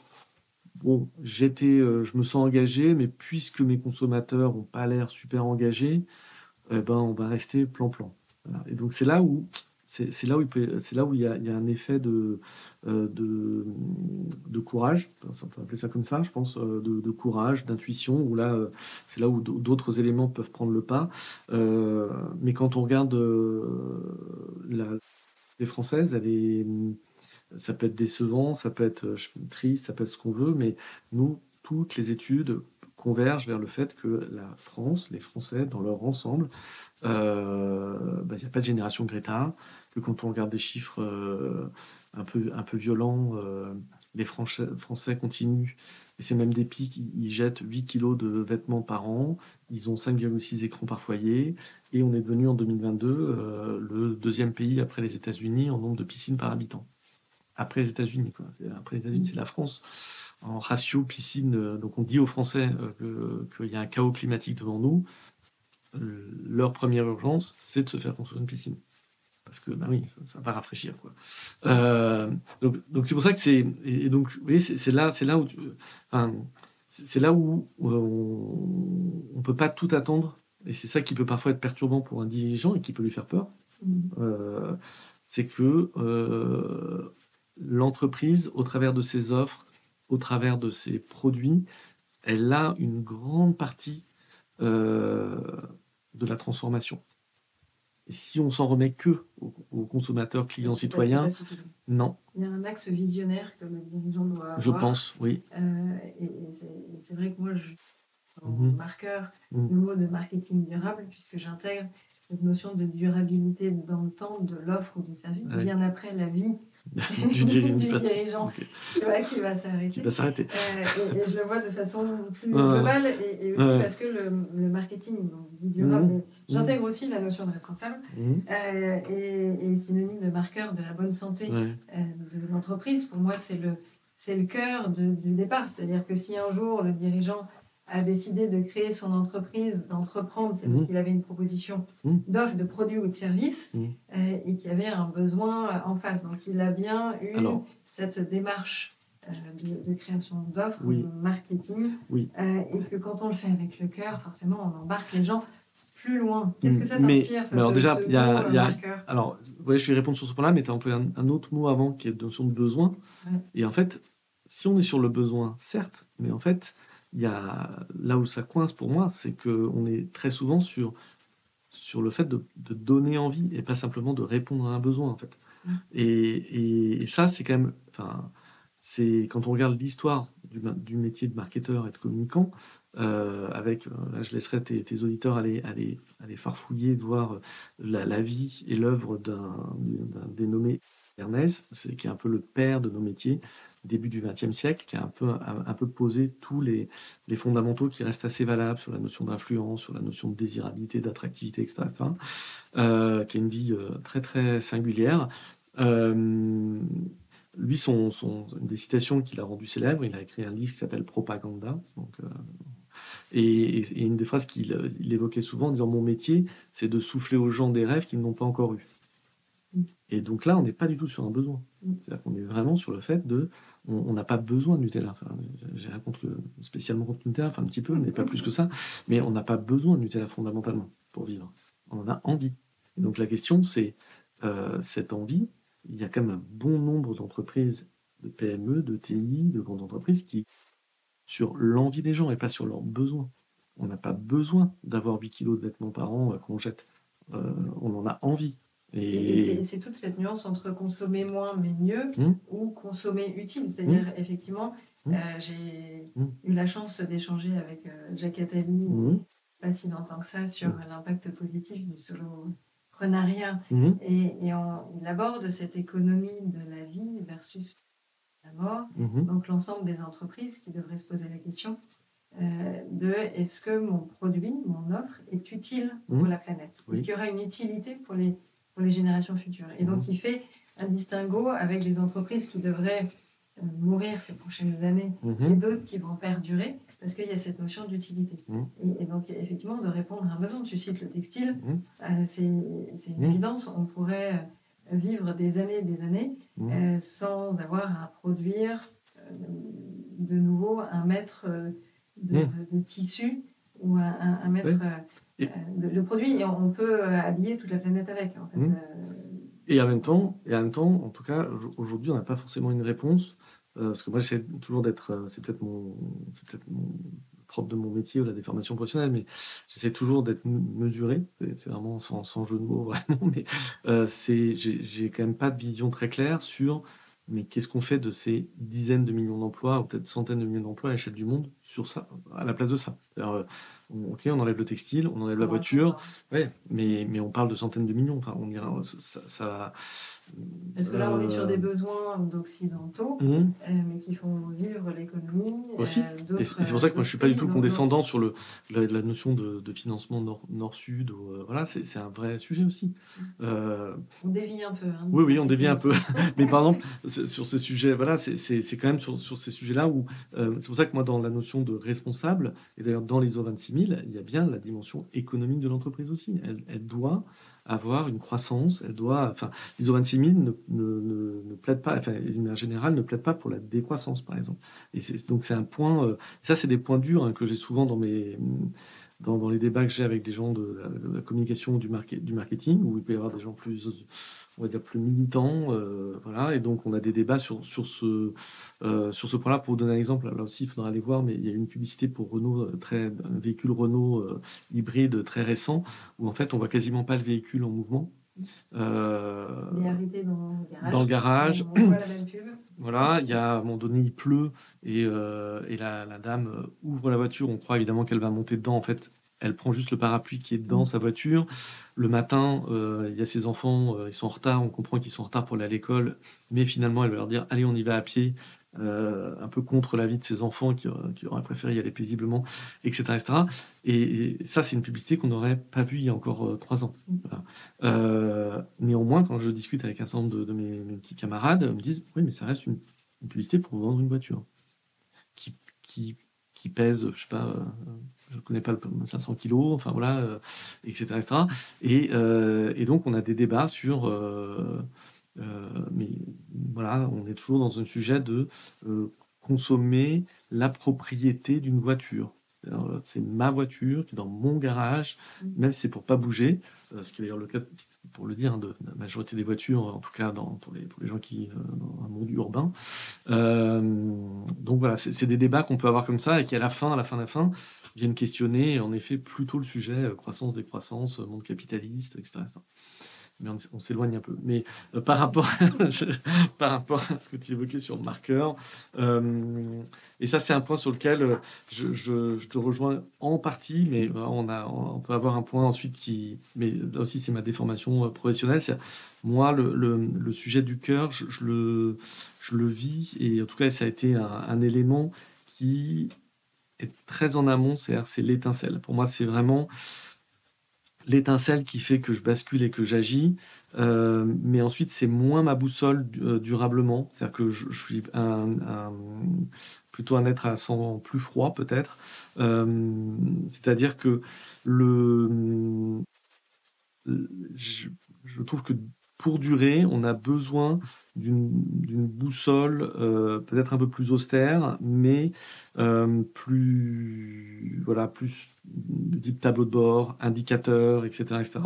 bon, j'étais, euh, je me sens engagé, mais puisque mes consommateurs n'ont pas l'air super engagés, eh ben, on va rester plan-plan. Et donc c'est là où c'est là où il y, a, un effet de, euh, de, courage, on peut appeler ça comme ça, je pense, euh, de, de courage, d'intuition, où là, c'est là où d'autres éléments peuvent prendre le pas. mais quand on regarde la, les françaises, elle est ça peut être décevant, ça peut être euh, triste, ça peut être ce qu'on veut, mais nous, toutes les études convergent vers le fait que la France, les Français, dans leur ensemble, euh, bah, il n'y a pas de génération Greta, que quand on regarde des chiffres euh, un, peu, violents, les Français, Français continuent, et c'est même des pics, ils jettent 8 kilos de vêtements par an, ils ont 5,6 écrans par foyer, et on est devenu en 2022 le deuxième pays après les États-Unis en nombre de piscines par habitant après les États-Unis. Après les États-Unis, c'est la France. En ratio piscine, euh, donc on dit aux Français euh, qu'il y a un chaos climatique devant nous. Leur première urgence, c'est de se faire construire une piscine. Parce que, bah oui, ça, va rafraîchir. Quoi. Euh, donc, c'est pour ça que c'est. Et donc, vous voyez, c'est là, là où. enfin, c'est là où on ne peut pas tout attendre. Et c'est ça qui peut parfois être perturbant pour un dirigeant et qui peut lui faire peur. Mmh. c'est que l'entreprise, au travers de ses offres, au travers de ses produits, elle a une grande partie euh, de la transformation. Et si on s'en remet que aux, consommateurs, clients, citoyens, non. Il y a un axe visionnaire que le dirigeant doit avoir. Je pense, oui. Euh, et, c'est vrai que moi, je, en mhm. marqueur, mhm. le mot de marketing durable, puisque j'intègre cette notion de durabilité dans le temps de l'offre ou du service, bien après la vie du, dirigeant qui va s'arrêter. Euh, et, je le vois de façon plus globale et, aussi parce que le, marketing durable, mmh. j'intègre aussi la notion de responsable mmh. euh, et, synonyme de marqueur de la bonne santé euh, de l'entreprise. Pour moi, c'est le, c'est le cœur du départ. C'est-à-dire que si un jour le dirigeant a décidé de créer son entreprise, d'entreprendre, c'est parce mmh. qu'il avait une proposition mmh. d'offre de produits ou de services mmh. euh, et qu'il y avait un besoin euh, en face. Donc il a bien eu cette démarche euh, de, création d'offres, de marketing, et que quand on le fait avec le cœur, forcément, on embarque les gens plus loin. Qu'est-ce que ça t'inspire alors déjà, il y a, y a alors, ouais, je vais répondre sur ce point-là, mais tu as employé un, autre mot avant qui est la notion de besoin. Et en fait, si on est sur le besoin, certes, mais en fait, y a, là où ça coince pour moi, c'est qu'on est très souvent sur, sur le fait de, donner envie et pas simplement de répondre à un besoin en fait. Mm. Et, et, ça, c'est quand même, enfin, c'est quand on regarde l'histoire du, du, métier de marketeur et de communicant, euh, avec, euh, là, je laisserai tes, auditeurs aller, aller, aller farfouiller, voir la, la vie et l'œuvre d'un dénommé Ernest, qui est un peu le père de nos métiers, début du XXe siècle, qui a un peu, un, peu posé tous les, les, fondamentaux qui restent assez valables sur la notion d'influence, sur la notion de désirabilité, d'attractivité, etc. Euh, qui a une vie euh, très très singulière. Euh, lui, son, son, une des citations qu'il a rendu célèbre, il a écrit un livre qui s'appelle Propaganda. Donc, Et, une des phrases qu'il évoquait souvent en disant Mon métier, c'est de souffler aux gens des rêves qu'ils n'ont pas encore eus. Et donc là, on n'est pas du tout sur un besoin. Mm. C'est-à-dire qu'on est vraiment sur le fait de. On n'a pas besoin de Nutella. J'ai rien contre spécialement contre Nutella, enfin un petit peu, mais pas plus que ça. Mais on n'a pas besoin de Nutella fondamentalement pour vivre. On en a envie. Et donc la question, c'est euh, cette envie. Il y a quand même un bon nombre d'entreprises, de PME, de TI, de grandes entreprises qui sur l'envie des gens et pas sur leurs besoins. On n'a pas besoin d'avoir 8 kilos de vêtements par an euh, qu'on jette. Euh, on en a envie. Et, c'est toute cette nuance entre consommer moins mais mieux hmm. ou consommer utile. C'est-à-dire, hmm. effectivement, hmm. euh, j'ai eu la chance d'échanger avec Jacques Attali, pas si longtemps que ça, sur l'impact positif du soloprenariat. Et, et il aborde cette économie de la vie versus mort. Mhm. Donc l'ensemble des entreprises qui devraient se poser la question euh, de est-ce que mon produit, mon offre est utile pour la planète? Est-ce qu'il y aura une utilité pour les, pour les générations futures. Et donc mhm. il fait un distinguo avec les entreprises qui devraient euh, mourir ces prochaines années et d'autres qui vont perdurer parce qu'il y a cette notion d'utilité. Et, donc, effectivement, de répondre à un besoin. Tu cites le textile, euh, c'est une évidence. On pourrait vivre des années et des années euh, sans avoir à produire euh, de nouveau un mètre euh, de, tissu ou un, mètre de, produit et on peut habiller toute la planète avec. En fait. Mmh. Et en même temps, et en même temps, en tout cas, aujourd'hui, on n'a pas forcément une réponse parce que moi, j'essaie toujours d'être, c'est peut-être mon, c'est peut-être mon propre de mon métier ou la déformation professionnelle, mais j'essaie toujours d'être mesuré. C'est vraiment sans, sans, jeu de mots, vraiment. Mais euh, c'est, j'ai quand même pas de vision très claire sur mais qu'est-ce qu'on fait de ces dizaines de millions d'emplois, ou peut-être centaines de millions d'emplois à l'échelle du monde, sur ça, à la place de ça euh, Ok, on enlève le textile, on enlève la voiture, ouais, mais, mais on parle de centaines de millions. Enfin, on ira, ça, ça parce que là, on est sur des euh, besoins d'occidentaux, mhm. euh, mais qui font vivre l'économie. Aussi. et c'est pour ça que moi, je ne suis pas du tout condescendant sur le, la, notion de, de financement nord-sud. voilà, c'est un vrai sujet aussi. Mhm. on dévie un peu. Hein, oui, oui, on dévie un peu. mais par exemple, sur ces sujets, voilà, c'est quand même sur, sur ces sujets-là où. c'est pour ça que moi, dans la notion de responsable, et d'ailleurs dans l'ISO 26000, il y a bien la dimension économique de l'entreprise aussi. Elle, doit avoir une croissance, elle doit, enfin, l'ISO 26000 ne, ne, ne, plaide pas, enfin, en général ne plaide pas pour la décroissance, par exemple. Et donc c'est un point, euh, ça c'est des points durs hein, que j'ai souvent dans mes dans, les débats que j'ai avec des gens de la, communication du, marketing, où il peut y avoir des gens plus, on va dire, plus militants. Euh, voilà, et donc, on a des débats sur, sur ce, euh, ce point-là. Pour vous donner un exemple, là aussi, il faudra aller voir, mais il y a une publicité pour Renault, euh, très, un véhicule Renault hybride très récent, où en fait, on voit quasiment pas le véhicule en mouvement. Euh, il est arrêté dans le garage. Dans le garage. On, voit la même pub. Voilà, il y a à un moment donné, il pleut et, euh, et la, la, dame ouvre la voiture. On croit évidemment qu'elle va monter dedans. En fait, elle prend juste le parapluie qui est dans mm. sa voiture. Le matin, euh, il y a ses enfants, ils sont en retard. On comprend qu'ils sont en retard pour aller à l'école. Mais finalement, elle va leur dire Allez, on y va à pied. Euh, un peu contre l'avis de ses enfants qui, qui, auraient préféré y aller paisiblement, etc. etc. Et, ça, c'est une publicité qu'on n'aurait pas vue il y a encore euh, trois ans. Euh, néanmoins, quand je discute avec un certain nombre de, mes, petits camarades, ils me disent Oui, mais ça reste une, publicité pour vendre une voiture qui, qui, qui pèse, je sais pas, je ne connais pas le 500 kilos, enfin voilà, etc. etc. Et, et, donc, on a des débats sur euh, mais voilà, on est toujours dans un sujet de euh, consommer la propriété d'une voiture. C'est ma voiture qui est dans mon garage, mmh. même si c'est pour pas bouger, euh, ce qui est d'ailleurs le cas, pour le dire, hein, de, la majorité des voitures, en tout cas dans, pour, les, pour, les, gens qui dans un monde urbain. donc voilà, c'est des débats qu'on peut avoir comme ça et qui à la fin, à la fin, à la fin, viennent questionner en effet plutôt le sujet croissance, décroissance, monde capitaliste, etc mais on, s'éloigne un peu. Mais euh, par, rapport à, par rapport à ce que tu évoquais sur le marqueur, euh, et ça c'est un point sur lequel euh, je, te rejoins en partie, mais on, peut avoir un point ensuite qui... Mais là aussi c'est ma déformation professionnelle. Moi, le, sujet du cœur, je, le, je le vis, et en tout cas ça a été un, un élément qui est très en amont, c'est l'étincelle. Pour moi c'est vraiment l'étincelle qui fait que je bascule et que j'agis. Euh, mais ensuite, c'est moins ma boussole euh, durablement. C'est-à-dire que je, suis plutôt un être à sang plus froid peut-être. C'est-à-dire que le, je, trouve que pour durer, on a besoin d'une boussole euh, peut-être un peu plus austère, mais euh, plus voilà plus de tableau de bord, indicateur, etc., etc.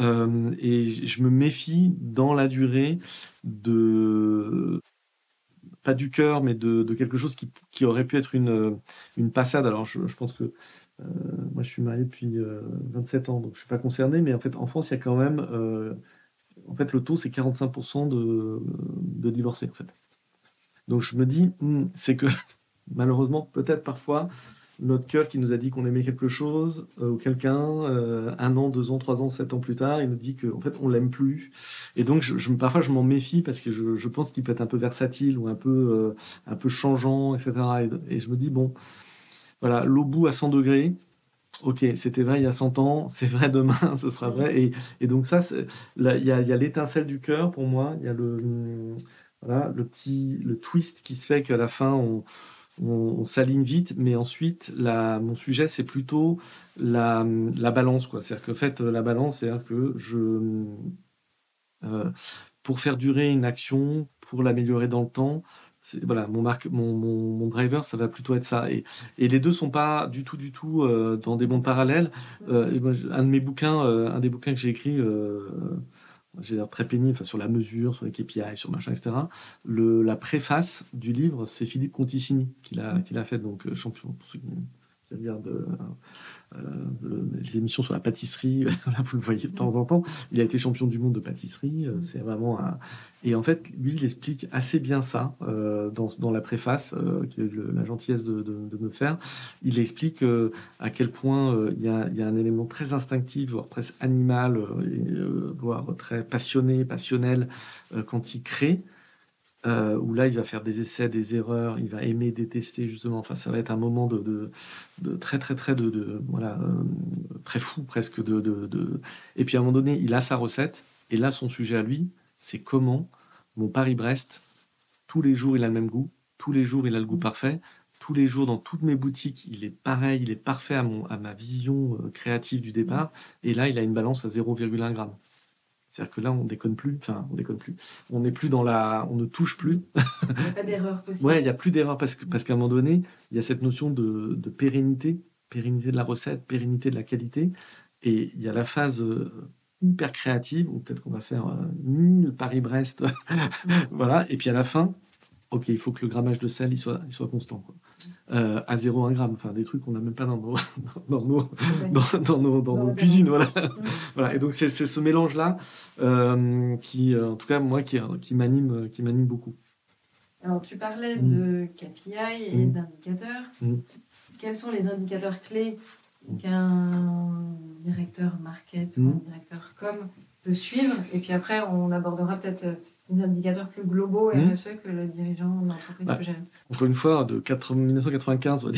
Euh, et je me méfie dans la durée de pas du cœur, mais de, quelque chose qui, aurait pu être une, passade. Alors, je, pense que moi, je suis marié depuis 27 ans, donc je suis pas concerné, mais en fait, en France, il y a quand même en fait, le taux, c'est 45% de, de, divorcés, en fait. Donc je me dis, hmm, c'est que malheureusement, peut-être parfois, notre cœur qui nous a dit qu'on aimait quelque chose, euh, ou quelqu'un, euh, un an, deux ans, trois ans, sept ans plus tard, il nous dit qu'en en fait, on l'aime plus. Et donc, je, parfois, je m'en méfie parce que je, je pense qu'il peut être un peu versatile ou un peu, euh, un peu changeant, etc. Et, et, je me dis, bon, voilà, l'eau bout à 100 degrés, ok, c'était vrai il y a 100 ans, c'est vrai demain, ce sera vrai. Et, donc ça, il y a, l'étincelle du cœur pour moi, il y a le, voilà, le petit le twist qui se fait qu'à la fin, on, s'aligne vite, mais ensuite, mon sujet, c'est plutôt la, la balance. C'est-à-dire que, fait, la balance, c'est-à-dire que je... Euh, pour faire durer une action, pour l'améliorer dans le temps, voilà, mon, marque, mon, mon, driver, ça va plutôt être ça. Et, et les deux sont pas du tout, du tout euh, dans des mondes parallèles. Euh, un de mes bouquins, euh, un des bouquins que j'ai écrit, j'ai l'air très pénible enfin, sur la mesure, sur les KPI, sur machin, etc. La préface du livre, c'est Philippe Conticini qui l'a, qui l'a fait, donc champion, regardent les émissions sur la pâtisserie, vous le voyez de temps en temps. Il a été champion du monde de pâtisserie. C'est vraiment un, et en fait, lui, il explique assez bien ça euh, dans, la préface, euh, qu'il a eu la gentillesse de, de, me faire. Il explique euh, à quel point il y, a, y, a, un élément très instinctif, voire presque animal, voire très passionné, passionnel, quand il crée. Où là, il va faire des essais, des erreurs, il va aimer, détester, justement. Enfin, ça va être un moment de, de, très, très, très, de, voilà, très fou presque. De, Et puis à un moment donné, il a sa recette, et là, son sujet à lui, c'est comment mon Paris-Brest, tous les jours, il a le même goût, tous les jours, il a le goût parfait, tous les jours, dans toutes mes boutiques, il est pareil, il est parfait à, mon, à ma vision euh, créative du départ, et là, il a une balance à 0,1 g. C'est-à-dire que là, on déconne plus, enfin, on déconne plus. On n'est plus dans la. On ne touche plus. Il n'y a pas d'erreur possible. Ouais, il n'y a plus d'erreur parce, que, parce qu'à un moment donné, il y a cette notion de, de pérennité, pérennité de la recette, pérennité de la qualité. Et il y a la phase euh, hyper créative, ou peut-être qu'on va faire euh, Paris-Brest, voilà, et puis à la fin, ok, il faut que le grammage de sel il soit, il soit constant, quoi. Euh, à 0,1 gramme, enfin des trucs qu'on n'a même pas dans nos, dans nos, dans, nos, dans nos cuisines, voilà. voilà. Et donc c'est ce mélange-là euh, qui, en tout cas, moi, qui, qui m'anime beaucoup. Alors tu parlais mm. de KPI et mm. d'indicateurs. Mm. Quels sont les indicateurs clés qu'un directeur market ou un hmm. directeur com peut suivre? Et puis après, on abordera peut-être euh, des indicateurs plus globaux et RSE que le dirigeant d'entreprise bah, Encore une fois, de 1995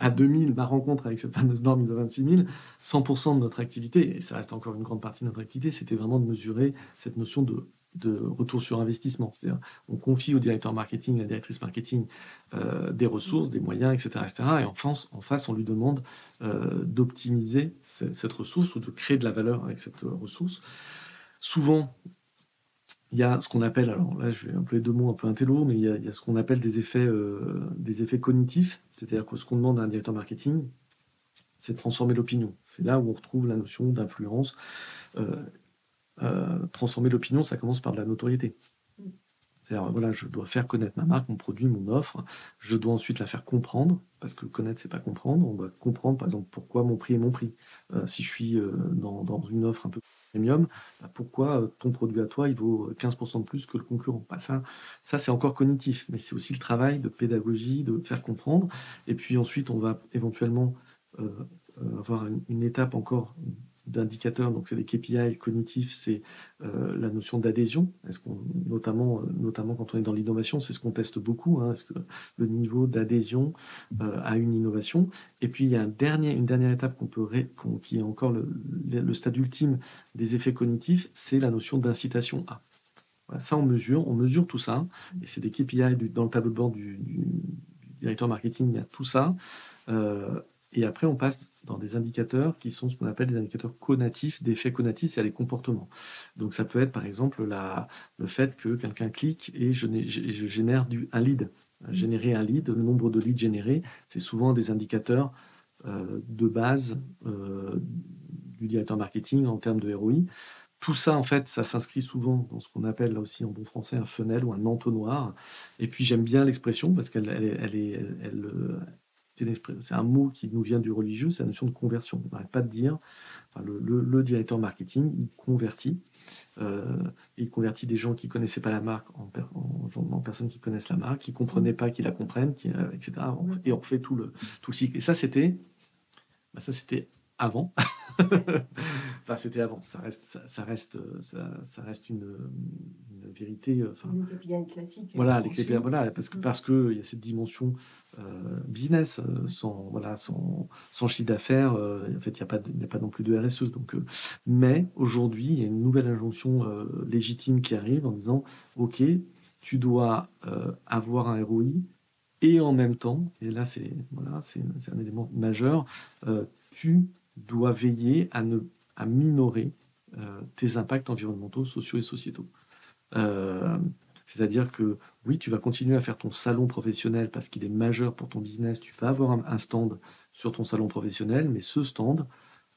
à, 2000, ma rencontre avec cette fameuse norme ISO 26000, 100% de notre activité, et ça reste encore une grande partie de notre activité, c'était vraiment de mesurer cette notion de de retour sur investissement. C'est-à-dire, on confie au directeur marketing, à la directrice marketing, euh, des ressources, des moyens, etc., etc. Et en face, en face on lui demande euh, d'optimiser cette ressource ou de créer de la valeur avec cette ressource. Souvent, il y a ce qu'on appelle, alors là je vais employer deux mots un peu intello, mais il y a, ce qu'on appelle des effets, euh, des effets cognitifs. C'est-à-dire que ce qu'on demande à un directeur marketing, c'est de transformer l'opinion. C'est là où on retrouve la notion d'influence. Euh, transformer l'opinion, ça commence par de la notoriété. C'est-à-dire, voilà, je dois faire connaître ma marque, mon produit, mon offre. Je dois ensuite la faire comprendre, parce que connaître, c'est pas comprendre. On doit comprendre, par exemple, pourquoi mon prix est mon prix. Euh, si je suis euh, dans, dans, une offre un peu premium, bah, pourquoi ton produit à toi, il vaut 15% de plus que le concurrent? Bah, Ça, ça c'est encore cognitif, mais c'est aussi le travail de pédagogie, de faire comprendre. Et puis ensuite, on va éventuellement avoir une étape encore d'indicateurs, donc c'est des KPI cognitifs, c'est euh, la notion d'adhésion. Est-ce qu'on, notamment, euh, notamment quand on est dans l'innovation, c'est ce qu'on teste beaucoup. Hein, le niveau d'adhésion euh, à une innovation? Et puis il y a une dernière étape qu'on peut, qui est encore le, stade ultime des effets cognitifs, c'est la notion d'incitation à. ça on mesure, on mesure tout ça, et c'est des KPI dans le tableau de bord du, directeur marketing, il y a tout ça. Et après, on passe dans des indicateurs qui sont ce qu'on appelle des indicateurs conatifs, d'effets conatifs, c'est les comportements. Donc ça peut être par exemple le fait que quelqu'un clique et je, génère un lead. Générer un lead, le nombre de leads générés, c'est souvent des indicateurs euh, de base euh, du directeur marketing en termes de ROI. Tout ça, en fait, ça s'inscrit souvent dans ce qu'on appelle là aussi en bon français un funnel ou un entonnoir. Et puis j'aime bien l'expression parce qu'elle elle, est, elle, c'est un mot qui nous vient du religieux, c'est la notion de conversion. On n'arrête pas de dire, le, directeur marketing, il convertit. Euh, il convertit des gens qui ne connaissaient pas la marque en, en, personnes qui connaissent la marque, qui ne comprenaient pas, qui la comprennent, qui, etc. Et on fait tout le, tout le cycle. Et ça, c'était bah, ça, c'était avant. enfin, c'était avant. Ça reste, ça, reste, ça, reste une, vérité. Euh, enfin, une classique. Voilà, les voilà, parce que mm. parce que il y a cette dimension euh, business euh, sans voilà sans, sans chiffre d'affaires. en fait, il n'y a pas a pas non plus de RSE. Donc, mais aujourd'hui, il y a une nouvelle injonction légitime qui arrive en disant, ok, tu dois avoir un ROI et en même temps, et là c'est voilà, c'est un élément majeur, tu dois veiller à, ne, à minorer tes impacts environnementaux, sociaux et sociétaux. Euh, c'est-à-dire que oui, tu vas continuer à faire ton salon professionnel parce qu'il est majeur pour ton business, tu vas avoir un, stand sur ton salon professionnel, mais ce stand,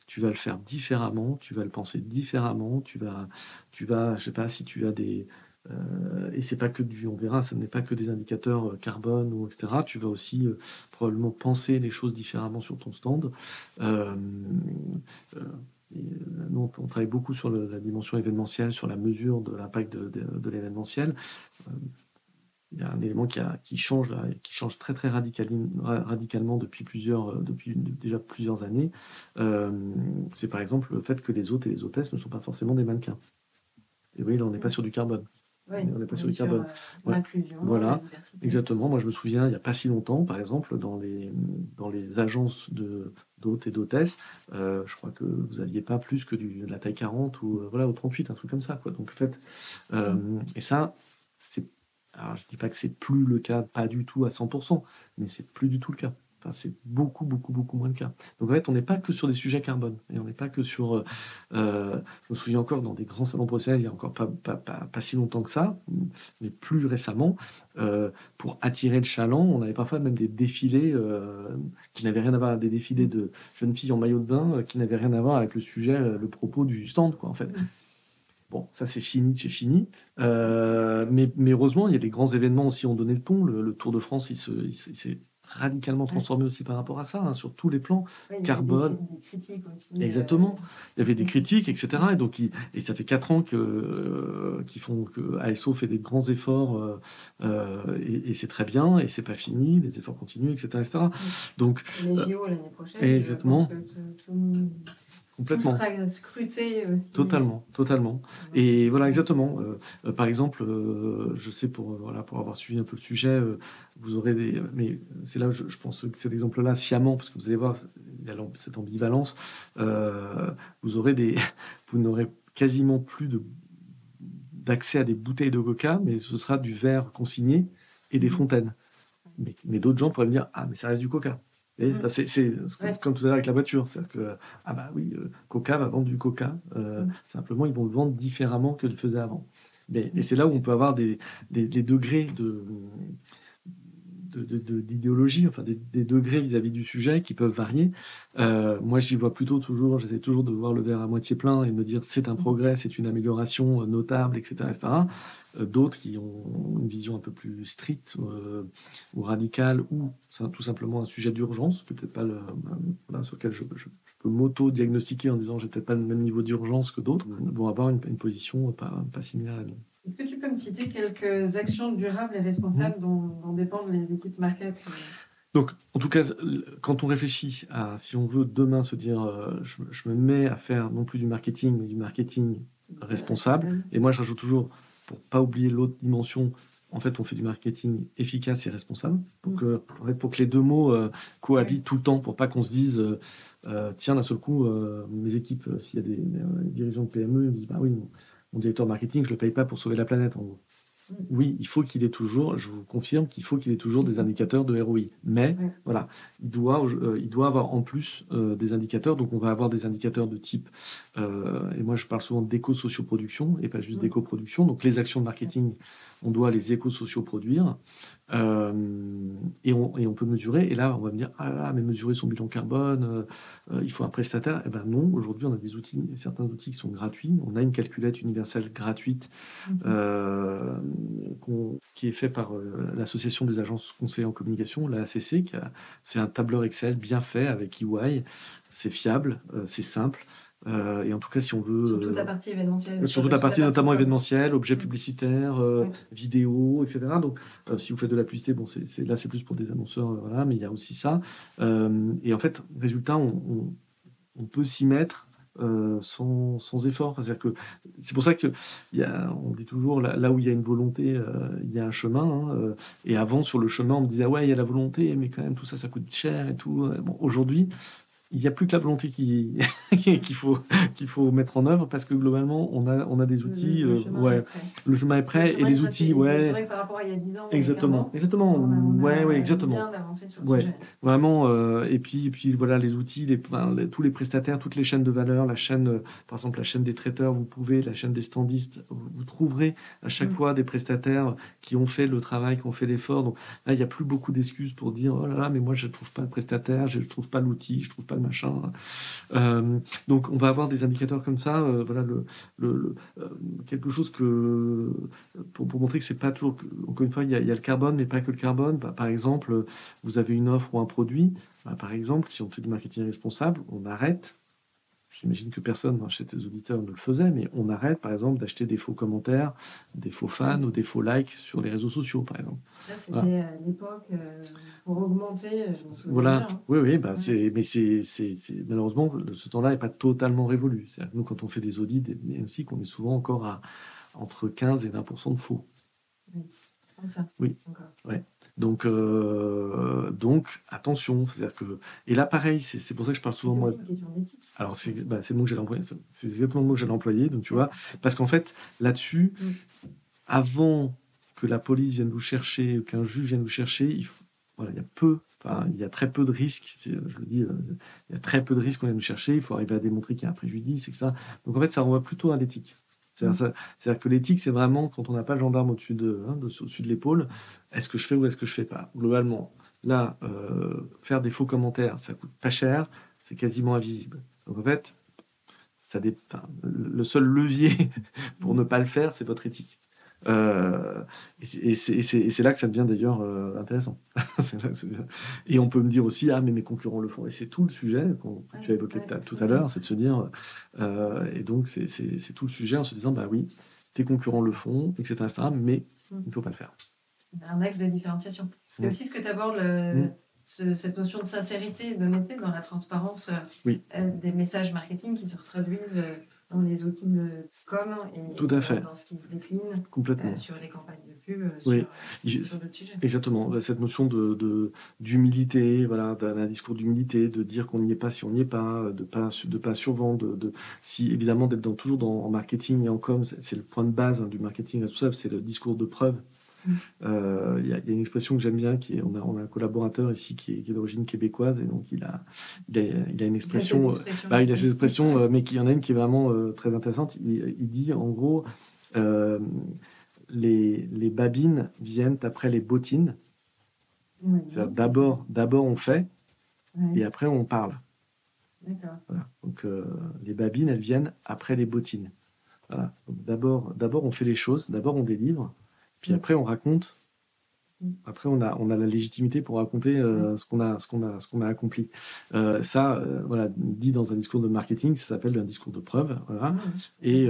tu vas le faire différemment, tu vas le penser différemment, tu vas, tu vas je sais pas, si tu as des, euh, et c'est pas que du, on verra, ce n'est pas que des indicateurs euh, carbone ou etc. Tu vas aussi probablement penser les choses différemment sur ton stand. Nous, on travaille beaucoup sur la dimension événementielle, sur la mesure de l'impact de, l'événementiel. il y a un élément qui, a, qui, change, qui change très très radicalement depuis, plusieurs, depuis déjà plusieurs années. c'est par exemple le fait que les hôtes et les hôtesses ne sont pas forcément des mannequins. Et oui, là, on n'est pas sur du carbone on n'est pas sur le carbone. Euh, voilà, exactement. Moi, je me souviens, il n'y a pas si longtemps, par exemple, dans les, dans les agences d'hôtes et d'hôtesses, euh, je crois que vous n'aviez pas plus que de la taille 40 ou, euh, voilà, au 38, un truc comme ça. Quoi. Donc, en fait, et ça, je ne dis pas que c'est plus le cas, pas du tout à 100%, mais c'est plus du tout le cas c'est beaucoup, beaucoup, beaucoup moins le cas. Donc en fait, on n'est pas que sur des sujets carbone. Et on n'est pas que sur... Euh, euh, je me souviens encore, dans des grands salons professionnels, il n'y a encore pas, pas, pas, si longtemps que ça, mais plus récemment, euh, pour attirer le chaland, on avait parfois même des défilés qui n'avaient rien à voir, des défilés de jeunes filles en maillot de bain qui n'avaient rien à voir avec le sujet, le propos du stand, quoi, en fait. Bon, ça c'est fini, c'est fini. mais, mais, heureusement, il y a des grands événements aussi ont donné le ton. Le, Tour de France, il s'est radicalement transformé aussi par rapport à ça, hein, sur tous les plans. Carbone. des, critiques aussi. Exactement. Euh, il y avait des critiques, etc. Et donc, et ça fait quatre ans que euh, font que ASO fait des grands efforts euh, et, c'est très bien et c'est pas fini, les efforts continuent, etc., etc. Donc. les JO l'année prochaine. Exactement. Complètement. Tout sera scruté aussi. Totalement, totalement. Et voilà, exactement. Euh, euh, par exemple, euh, je sais pour voilà pour avoir suivi un peu le sujet, vous aurez des, mais c'est là je, pense que cet exemple-là sciemment, parce que vous allez voir il y a cette ambivalence, vous aurez des, vous n'aurez quasiment plus de d'accès à des bouteilles de coca, mais ce sera du verre consigné et des mmh. fontaines. Mais, mais d'autres gens pourraient me dire ah mais ça reste du coca. Mm. c'est comme tout à l'heure avec la voiture. C'est-à-dire que, ah bah oui, euh, Coca va vendre du Coca. Euh, mm. Simplement, ils vont le vendre différemment que le faisaient avant. Mais, et c'est là où on peut avoir des, des, degrés de d'idéologie, de, enfin des, degrés vis-à-vis du sujet qui peuvent varier. Euh, moi, j'y vois plutôt toujours, j'essaie toujours de voir le verre à moitié plein et de me dire c'est un progrès, c'est une amélioration notable, etc. etc. Euh, d'autres qui ont une vision un peu plus stricte euh, ou radicale, ou c'est tout simplement un sujet d'urgence, peut-être pas le, euh, sur lequel je, peux m'auto-diagnostiquer en disant j'ai peut-être pas le même niveau d'urgence que d'autres, vont avoir une, position pas, pas, similaire à la mienne. Est-ce que tu peux me citer quelques actions durables et responsables mmh. dont, dépendent les équipes market donc, en tout cas, quand on réfléchit à si on veut demain se dire, je, je, me mets à faire non plus du marketing, mais du marketing responsable, et moi je rajoute toujours pour pas oublier l'autre dimension, en fait, on fait du marketing efficace et responsable pour mm. que, en fait, pour que les deux mots euh, cohabitent tout le temps, pour pas qu'on se dise, euh, euh, tiens, d'un seul coup, mes équipes, s'il y a des, dirigeants de PME, ils me disent, bah oui, mon, directeur marketing, je le paye pas pour sauver la planète, en gros. Oui, il faut qu'il ait toujours, je vous confirme qu'il faut qu'il ait toujours des indicateurs de ROI. Mais voilà, il doit, euh, il doit avoir en plus euh, des indicateurs. Donc on va avoir des indicateurs de type, euh, et moi je parle souvent d'éco-socioproduction et pas juste d'éco-production. Donc les actions de marketing, on doit les éco-socioproduire. Euh, et, on, et, on, peut mesurer. Et là, on va me dire Ah là, mais mesurer son bilan carbone, euh, euh, il faut un prestataire. Eh ben non, aujourd'hui, on a des outils, certains outils qui sont gratuits. On a une calculette universelle gratuite mhm. qui est faite par l'Association des agences conseillers en communication, la ACC. C'est un tableur Excel bien fait avec EY. C'est fiable, c'est simple. Euh, et en tout cas, si on veut. Sur toute la partie événementielle. Sur toute la partie, notamment événementielle, objets mm. publicitaires, euh, vidéos, etc. Donc, euh, si vous faites de la publicité, bon, c'est, là, c'est plus pour des annonceurs, voilà, mais il y a aussi ça. et en fait, résultat, on, on, peut s'y mettre. sans, sans, effort. C'est-à-dire que c'est pour ça que y a, on dit toujours là, là où il y a une volonté, il y a un chemin. Hein, et avant, sur le chemin, on me disait ouais, il y a la volonté, mais quand même tout ça, ça coûte cher et tout. Bon, aujourd'hui, il n'y a plus que la volonté qu'il faut, qu'il faut mettre en œuvre parce que globalement, on a, on a des outils. Le, chemin, ouais, le chemin est prêt et les outils. Ouais. C'est vrai que par rapport à il y a 10 ans. Exactement. Ans, exactement. On ouais, ouais, exactement. Sur ouais. Sujet. Vraiment. Euh, et, puis, et puis, voilà, les outils, les, enfin, les, tous les prestataires, toutes les chaînes de valeur, la chaîne, euh, par exemple, la chaîne des traiteurs, vous pouvez, la chaîne des standistes, vous, vous trouverez à chaque mm. fois des prestataires qui ont fait le travail, qui ont fait l'effort. Donc là, il n'y a plus beaucoup d'excuses pour dire oh là là, mais moi, je ne trouve pas le prestataire, je ne trouve pas l'outil, je ne trouve pas machin. Euh, donc on va avoir des indicateurs comme ça, euh, voilà euh, quelque chose que pour, montrer que c'est pas toujours encore une fois il y, a, le carbone mais pas que le carbone. Bah, par exemple, vous avez une offre ou un produit. Bah, par exemple, si on fait du marketing responsable, on arrête J'imagine que personne chez tes auditeurs ne le faisait, mais on arrête par exemple d'acheter des faux commentaires, des faux fans ou des faux likes sur les réseaux sociaux par exemple. Ça, c'était à l'époque euh, pour augmenter. Euh, voilà, hein. oui, oui, bah, c'est, mais c'est, c'est, malheureusement, ce temps-là n'est pas totalement révolu. C'est nous, quand on fait des audits, et aussi qu'on est souvent encore à entre 15 et 20 de faux. Oui, comme ça. Oui, ouais. Donc, euh, donc attention. C'est-à-dire que et là, pareil, c'est pour ça que je parle souvent moi. Alors c'est bah, le mot que j'allais employer. C'est exactement le mot que j'allais employer. Donc tu vois, parce qu'en fait là-dessus, mm. avant que la police vienne vous chercher, qu'un juge vienne vous chercher, il faut, voilà, il y a peu. Enfin, il y a très peu de risques, je le dis, euh, il y a très peu de risques qu'on vienne nous chercher, il faut arriver à démontrer qu'il y a un préjudice, etc. Donc en fait, ça renvoie plutôt à l'éthique. C'est-à-dire que l'éthique, c'est vraiment quand on n'a pas le gendarme au-dessus de, hein, de, au de l'épaule, est-ce que je fais ou est-ce que je fais pas? Globalement, là, euh, faire des faux commentaires, ça coûte pas cher, c'est quasiment invisible. Donc en fait, ça le seul levier pour ne pas le faire, c'est votre éthique. Euh, et c'est là que ça devient d'ailleurs euh, intéressant. et on peut me dire aussi, ah mais mes concurrents le font. Et c'est tout le sujet que tu as évoqué tout à l'heure, c'est de se dire, euh, et donc c'est tout le sujet en se disant, bah oui, tes concurrents le font, etc. etc. mais mm. il ne faut pas le faire. Un axe de différenciation. C'est mm. aussi ce que tu abordes, mm. cette notion de sincérité et d'honnêteté dans la transparence des messages marketing qui se retraduisent dans les outils de com et Tout à fait. dans ce qui se décline Complètement. Euh, sur les campagnes de pub, euh, oui. sur, d'autres sujets. Exactement. Cette notion de, d'humilité, voilà, d'un discours d'humilité, de dire qu'on n'y est pas si on n'y est pas, de pas de pas survendre, de, si évidemment d'être dans, toujours dans, en marketing et en com, c'est, le point de base hein, du marketing responsable, c'est le discours de preuve. Euh, il y, a une expression que j'aime bien, qui est, on, a, on a un collaborateur ici qui est, d'origine québécoise, et donc il a, il a, une expression, il a, ses bah, expressions, euh, mais il y en a une qui est vraiment euh, très intéressante. Il, dit en gros, les, les, babines viennent après les bottines. D'abord, d'abord on fait, et après on parle. Voilà. Donc les babines, elles viennent après les bottines. Voilà. D'abord, d'abord on fait les choses, d'abord on délivre, puis après, on raconte. Après, on a, on a la légitimité pour raconter euh, ce qu'on a, ce qu'on a, ce qu'on a accompli. Euh, ça, euh, voilà, dit dans un discours de marketing, ça s'appelle un discours de preuve, voilà, et,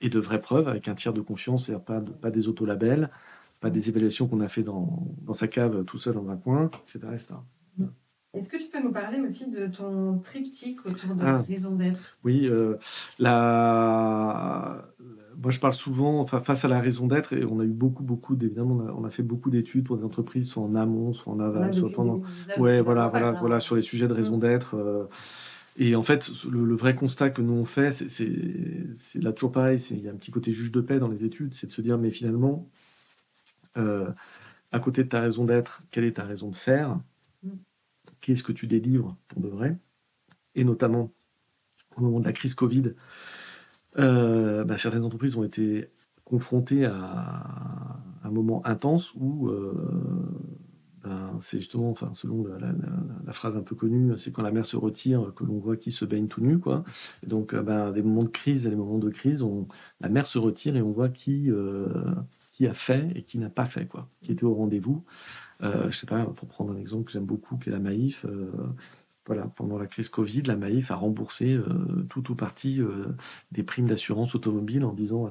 et de vraies preuves avec un tiers de confiance, et pas, de, pas des autolabels, pas des évaluations qu'on a fait dans, dans, sa cave tout seul dans un coin, etc. Est-ce que tu peux nous parler aussi de ton triptyque autour de la ah. raison d'être? Oui, la moi, je parle souvent, enfin, face à la raison d'être, et on a eu beaucoup, beaucoup, évidemment, on a, fait beaucoup d'études pour des entreprises, soit en amont, soit en aval, soit pendant. Ouais, voilà, voilà, voilà, sur les sujets de raison d'être. Euh, Et en fait, le, vrai constat que nous on fait, c'est là toujours pareil, il y a un petit côté juge de paix dans les études, c'est de se dire, mais finalement, euh, à côté de ta raison d'être, quelle est ta raison de faire? Mm. Qu'est-ce que tu délivres pour de vrai? Et notamment, au moment de la crise Covid, euh, bah, certaines entreprises ont été confrontées à un moment intense où euh, ben, c'est justement, enfin, selon la, phrase un peu connue, c'est quand la mer se retire que l'on voit qui se baigne tout nu, quoi. donc, euh, ben, des moments de crise et des moments de crise, on, la mer se retire et on voit qui, qui a fait et qui n'a pas fait, quoi, qui était au rendez-vous. Euh, je sais pas, pour prendre un exemple que j'aime beaucoup, qui est la Maïf. Euh, voilà, pendant la crise Covid, la Maïf a remboursé tout ou partie des primes d'assurance automobile en disant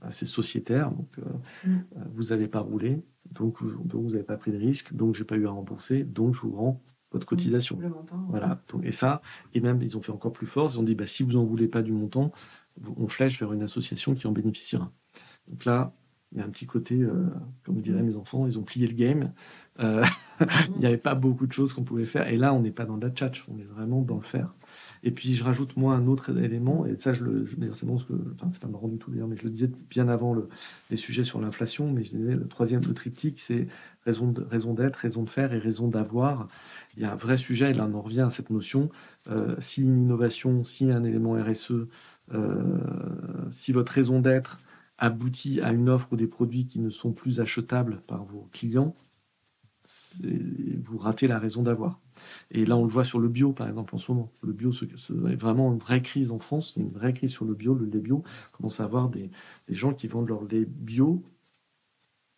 à ses, sociétaires donc, mm. vous n'avez pas roulé, donc, vous n'avez pas pris de risque, donc j'ai pas eu à rembourser, donc je vous rends votre cotisation. Le montant. Voilà. et ça, et même ils ont fait encore plus fort, ils ont dit bah, si vous n'en voulez pas du montant, on flèche vers une association qui en bénéficiera. Donc là, il y a un petit côté, euh, comme diraient mes enfants, ils ont plié le game. Euh, il n'y avait pas beaucoup de choses qu'on pouvait faire. Et là, on n'est pas dans la tchatch, on est vraiment dans le faire. Et puis je rajoute moi un autre élément, et ça je le, d'ailleurs c'est que, enfin c'est pas marrant du tout d'ailleurs, mais je le disais bien avant le, les sujets sur l'inflation, mais je disais le troisième, le triptyque, c'est raison raison d'être, raison de faire et raison d'avoir. Il y a un vrai sujet, et là on en revient à cette notion, euh, si une innovation, si un élément RSE, si votre raison d'être aboutit à une offre ou des produits qui ne sont plus achetables par vos clients, vous ratez la raison d'avoir. Et là, on le voit sur le bio, par exemple, en ce moment. Le bio, c'est vraiment une vraie crise en France, une vraie crise sur le bio. Le lait bio commence à avoir des gens qui vendent leur lait bio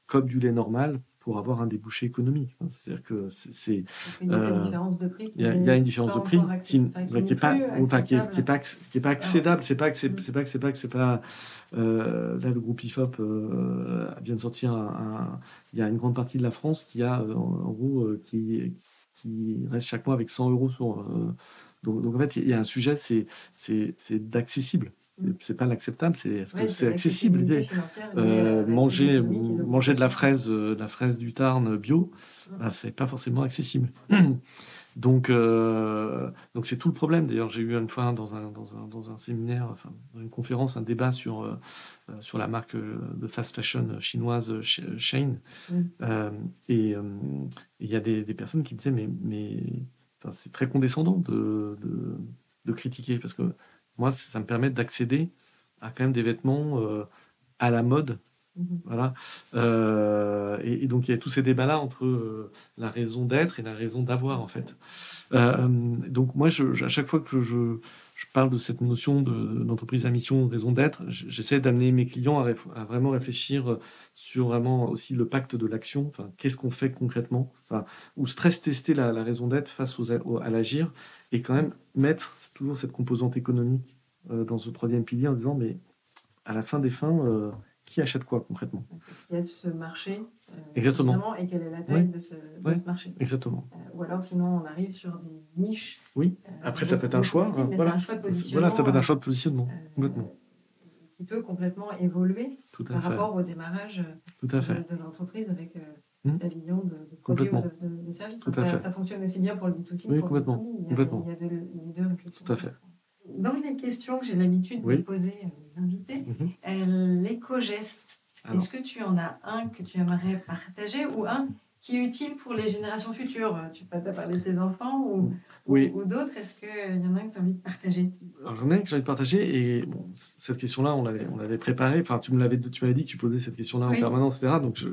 comme du lait normal pour avoir un débouché économique. C'est-à-dire que c'est. Il y a une différence de prix. Il y, a une différence de prix qui n'est pas, qui est pas, qui est pas accédable. C'est pas que c'est pas que c'est pas que c'est pas. Euh, là, le groupe IFOP euh, vient de sortir un, Il y a une grande partie de la France qui a, euh, en, gros, qui, qui reste chaque mois avec 100 euros sur. donc, donc, en fait, il y a un sujet, c'est d'accessible. C'est pas l'acceptable, c'est est-ce que c'est accessible l'idée? euh, manger manger de la fraise euh, de la fraise du Tarn bio, bah, c'est pas forcément accessible. donc euh, donc c'est tout le problème. D'ailleurs, j'ai eu une fois dans un, dans un, dans un séminaire, enfin dans une conférence, un débat sur sur la marque de fast fashion chinoise Shane, et il y a des, des, personnes qui me disaient mais mais c'est très condescendant de, de, de critiquer parce que moi, ça me permet d'accéder à quand même des vêtements euh, à la mode. Mhm. Voilà. Euh, et, donc, il y a tous ces débats-là entre euh, la raison d'être et la raison d'avoir, en fait. donc, moi, je, à chaque fois que je, je parle de cette notion d'entreprise à mission, raison d'être, j'essaie d'amener mes clients à, vraiment réfléchir sur vraiment aussi le pacte de l'action. Enfin, qu'est-ce qu'on fait concrètement? Enfin, Ou stress tester la, raison d'être face à l'agir et quand même mettre toujours cette composante économique euh, dans ce troisième pilier en disant mais à la fin des fins, euh, qui achète quoi concrètement? Qu'il y a ce marché? euh, Exactement. et quelle est la taille de, ce, marché Exactement. ou alors sinon on arrive sur des niches. Oui. Après ça peut être un choix. voilà. un choix de positionnement. Voilà, ça peut être un choix de positionnement. complètement. Qui peut complètement évoluer par rapport au démarrage Tout à fait. de, l'entreprise avec Hmm. sa vision de, de produit ou de, service. ça, ça, fonctionne aussi bien pour le B2C oui, pour complètement. le B2B. Il y a, complètement. Il y a de, deux réflexions. Tout à fait. Dans les questions que j'ai l'habitude de poser aux invités, mm -hmm. l'éco-geste, est-ce que tu en as un que tu aimerais partager ou un qui est utile pour les générations futures? Tu peux pas parler de tes enfants ou, oui. ou, d'autres? Est-ce qu'il y en a un que tu as envie de partager? J'en ai un que j'ai envie de partager et bon, cette question-là, on l'avait, on l'avait préparée. Enfin, tu me l'avais, tu m'avais dit que tu posais cette question-là en permanence, etc. Donc, je,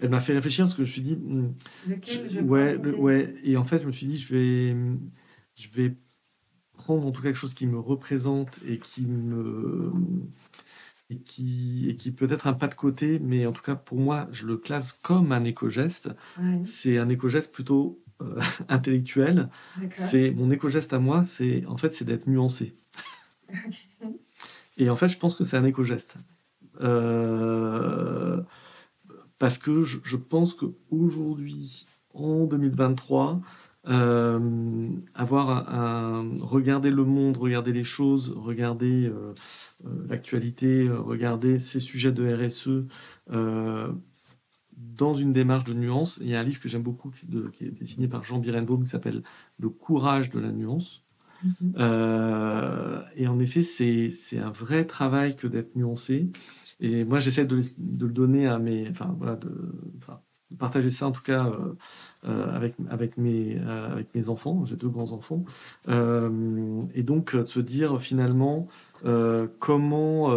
elle m'a fait réfléchir parce que je me suis dit. Hmm, Lequel je, ouais, ouais. Et en fait, je me suis dit, je vais, je vais prendre en tout cas quelque chose qui me représente et qui me et qui, et qui peut être un pas de côté, mais en tout cas pour moi, je le classe comme un éco-geste. C'est un éco-geste plutôt euh, intellectuel. C'est mon éco-geste à moi, c'est en fait c'est d'être nuancé. Et en fait, je pense que c'est un éco-geste. Euh, parce que je, je pense qu'aujourd'hui, en 2023, euh, avoir un, regarder le monde, regarder les choses, regarder euh, euh, l'actualité, regarder ces sujets de RSE dans une démarche de nuance. Il y a un livre que j'aime beaucoup qui, de, qui est signé par Jean Birenbaum qui s'appelle Le courage de la nuance. Mhm. Euh, et en effet, c'est un vrai travail que d'être nuancé. Et moi, j'essaie de, de, le donner à mes. Enfin, voilà, de, partager ça en tout cas euh, euh, avec, avec, mes, avec mes enfants. J'ai deux grands-enfants. et donc, de se dire finalement comment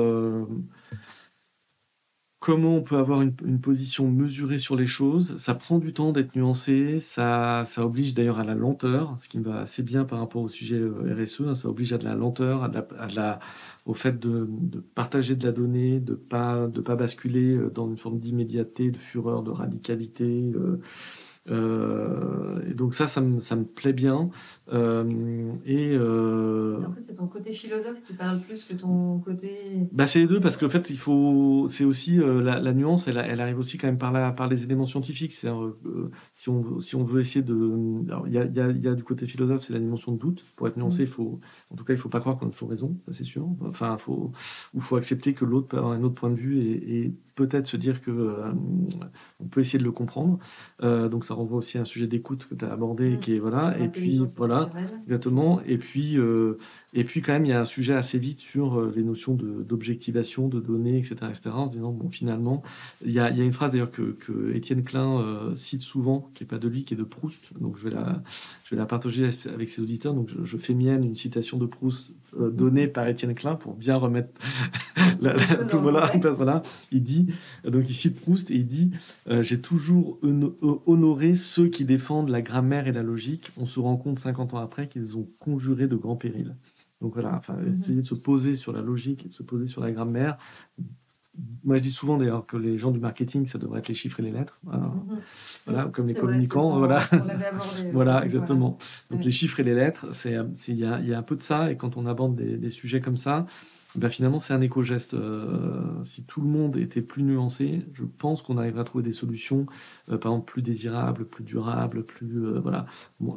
comment on peut avoir une, position mesurée sur les choses. Ça prend du temps d'être nuancé, ça, ça oblige d'ailleurs à la lenteur, ce qui me va assez bien par rapport au sujet euh, RSE. Hein. ça oblige à de la lenteur, à, la, au fait de, partager de la donnée, de pas de pas basculer euh, dans une forme d'immédiateté, de fureur, de radicalité. Euh, et donc ça, ça me, ça me plaît bien. Euh, et euh, en fait, c'est ton côté philosophe qui parle plus que ton côté. Bah, c'est les deux parce qu'en fait, il faut. C'est aussi la, la, nuance. Elle, elle, arrive aussi quand même par la, par les éléments scientifiques. C'est si on si on veut essayer de. Il y a, y, a, y a, du côté philosophe, c'est la dimension de doute. Pour être nuancé, il faut. En tout cas, il faut pas croire qu'on a toujours raison. Ça, c'est sûr. Enfin, faut. Ou faut accepter que l'autre peut avoir un autre point de vue et, et peut-être se dire que euh, on peut essayer de le comprendre. Euh, donc ça renvoie aussi à un sujet d'écoute que tu as abordé, qui est voilà. Et puis voilà, exactement. Et puis euh, et puis quand même il y a un sujet assez vite sur les notions d'objectivation, de, données, etc., etc. En se disant bon finalement il y a, y a une phrase d'ailleurs que, que, Étienne Klein cite souvent, qui est pas de lui, qui est de Proust. Donc je vais la je vais la partager avec ses auditeurs. Donc je, fais mienne une citation de Proust donnée par Étienne Klein pour bien remettre la, tout voilà, voilà. Il dit donc il cite Proust et il dit euh, J'ai toujours honoré ceux qui défendent la grammaire et la logique. On se rend compte 50 ans après qu'ils ont conjuré de grands périls. Donc voilà, enfin, mhm. essayer de se poser sur la logique et de se poser sur la grammaire. Moi, je dis souvent d'ailleurs que les gens du marketing, ça devrait être les chiffres et les lettres. Voilà, mhm. comme les communicants. voilà, voilà exactement. Donc les chiffres et les lettres, il y a, y a, un peu de ça. Et quand on aborde des, des sujets comme ça, ben finalement, c'est un éco-geste. Euh, si tout le monde était plus nuancé, je pense qu'on arriverait à trouver des solutions, euh, par exemple, plus désirables, plus durables, plus, euh, voilà,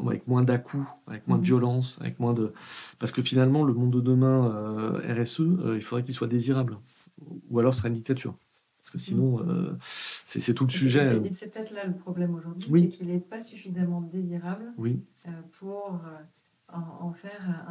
avec moins dà avec moins de mmh. violence, avec moins de. Parce que finalement, le monde de demain, RSE, il faudrait qu'il soit désirable. Ou alors, ce serait une dictature. Parce que sinon, mmh. c'est tout le sujet. C'est peut-être là le problème aujourd'hui, oui. c'est qu'il n'est pas suffisamment désirable oui. pour en, faire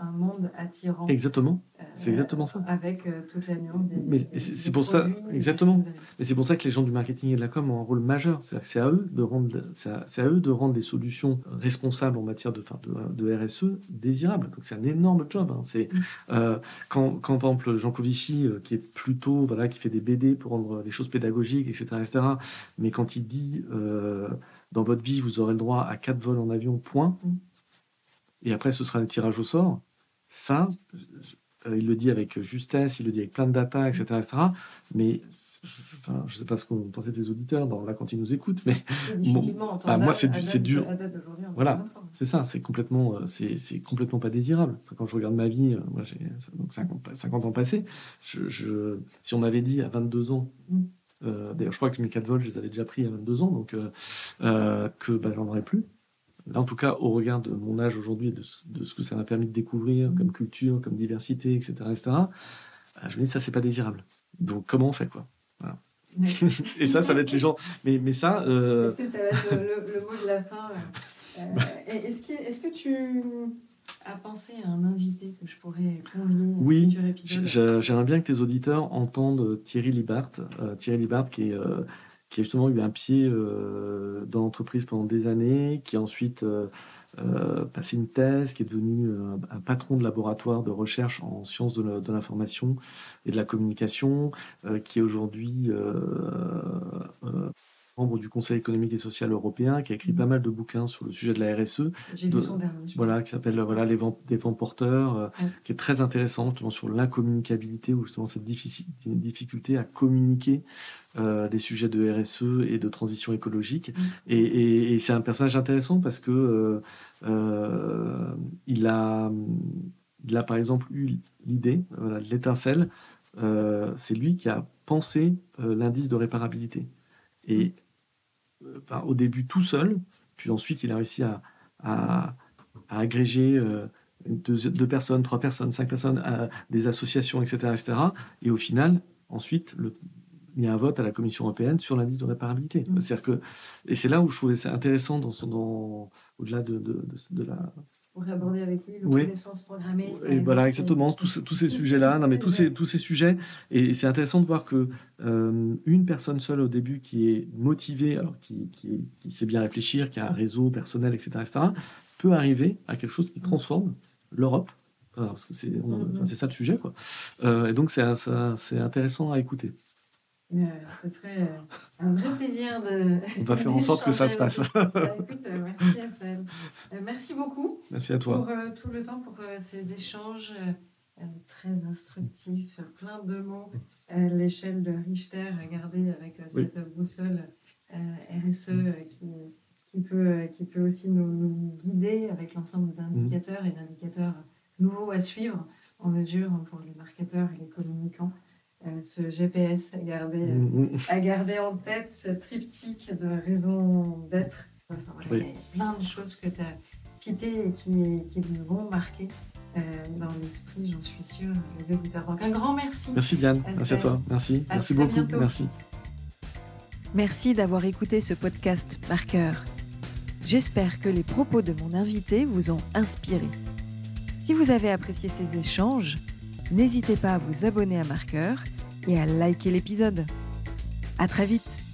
un, monde attirant. Exactement, c'est exactement ça. Avec euh, toute la nuance des. Mais c'est pour ça, exactement. Mais c'est pour ça que les gens du marketing et de la com ont un rôle majeur. C'est à eux de rendre, c'est à, eux de rendre les solutions responsables en matière de, de, de RSE désirables. Donc c'est un énorme job. Hein. C'est euh, quand, quand, par exemple Jean Covici, euh, qui est plutôt voilà, qui fait des BD pour rendre les choses pédagogiques, etc., etc. Mais quand il dit dans votre vie vous aurez le droit à quatre vols en avion, point. Et après ce sera le tirage au sort. Ça, euh, il le dit avec justesse, il le dit avec plein de data, etc. etc. mais je ne sais pas ce qu'on pensait des auditeurs là quand ils nous écoutent, mais bah, moi c'est dur. Voilà, c'est ça, c'est complètement, euh, c'est complètement pas désirable. quand je regarde ma vie, euh, moi j'ai donc 50, ans passés, je, si on m'avait dit à 22 ans, mm. d'ailleurs je crois que mes 4 vols, je les avais déjà pris à 22 ans, donc que bah, j'en aurais plus en tout cas, au regard de mon âge aujourd'hui, de, de, ce que ça m'a permis de découvrir comme culture, comme diversité, etc., etc., bah, je me dis, ça, c'est pas désirable. Donc, comment on fait, quoi? Et ça, ça va être les gens. Mais, mais ça. Euh, est-ce que ça va être le, mot de la fin euh, Est-ce que, est que tu as pensé à un invité que je pourrais convier Oui, j'aimerais bien que tes auditeurs entendent Thierry Libart. Euh, Thierry Libart, qui est qui a justement eu un pied euh, dans l'entreprise pendant des années, qui a ensuite euh, euh, passé une thèse, qui est devenu un patron de laboratoire de recherche en sciences de l'information et de la communication, qui est aujourd'hui membre du Conseil économique et social européen, qui a écrit pas mal de bouquins sur le sujet de la RSE. J'ai lu son dernier. Voilà, qui s'appelle voilà, Les vents, des vents porteurs, qui est très intéressant justement sur l'incommunicabilité ou justement cette difficulté à communiquer euh, des sujets de RSE et de transition écologique. Mm. Et, c'est un personnage intéressant parce que euh, euh, il, a, il a par exemple eu l'idée, voilà, l'étincelle, c'est lui qui a pensé l'indice de réparabilité. Et enfin, au début tout seul, puis ensuite il a réussi à, à, agréger deux, deux, personnes, trois personnes, cinq personnes, des associations, etc., etc. Et au final, ensuite, le, il y a un vote à la Commission européenne sur l'indice de réparabilité. Mm. que, et c'est là où je trouvais ça intéressant, dans, dans, au-delà de, de, de, la, pour aborder avec lui l'obsolescence programmée. Et voilà, exactement, tous, tous ces sujets-là. Non, mais tous ces, tous ces sujets. Et c'est intéressant de voir que euh, une personne seule au début qui est motivée, alors qui, qui, qui, sait bien réfléchir, qui a un réseau personnel, etc., etc., peut arriver à quelque chose qui transforme l'Europe. Parce que c'est mm-hmm. ça le sujet. Quoi. Euh, et donc, c'est intéressant à écouter. Euh, ce serait euh, un vrai plaisir de. On va faire en sorte que ça se passe. Bah, écoute, euh, merci à merci beaucoup. Merci à toi. Pour tout le temps, pour ces échanges très instructifs, plein de mots. L'échelle de Richter, regardez avec cette boussole RSE qui, qui, peut, qui peut aussi nous, nous guider avec l'ensemble d'indicateurs et d'indicateurs nouveaux à suivre en mesure pour les marketeurs et les communicants. Euh, ce GPS à garder, mm, mm. à garder en tête, ce triptyque de raison d'être. Il y a plein de choses que tu as citées et qui, qui vont marquer euh, dans l'esprit, j'en suis sûre, les auditeurs. Donc un grand merci. Merci Diane, merci à toi, merci, merci beaucoup, merci. Merci d'avoir écouté ce podcast Marqueur. J'espère que les propos de mon invité vous ont inspiré. Si vous avez apprécié ces échanges, n'hésitez pas à vous abonner à Marqueur et à liker l'épisode. À très vite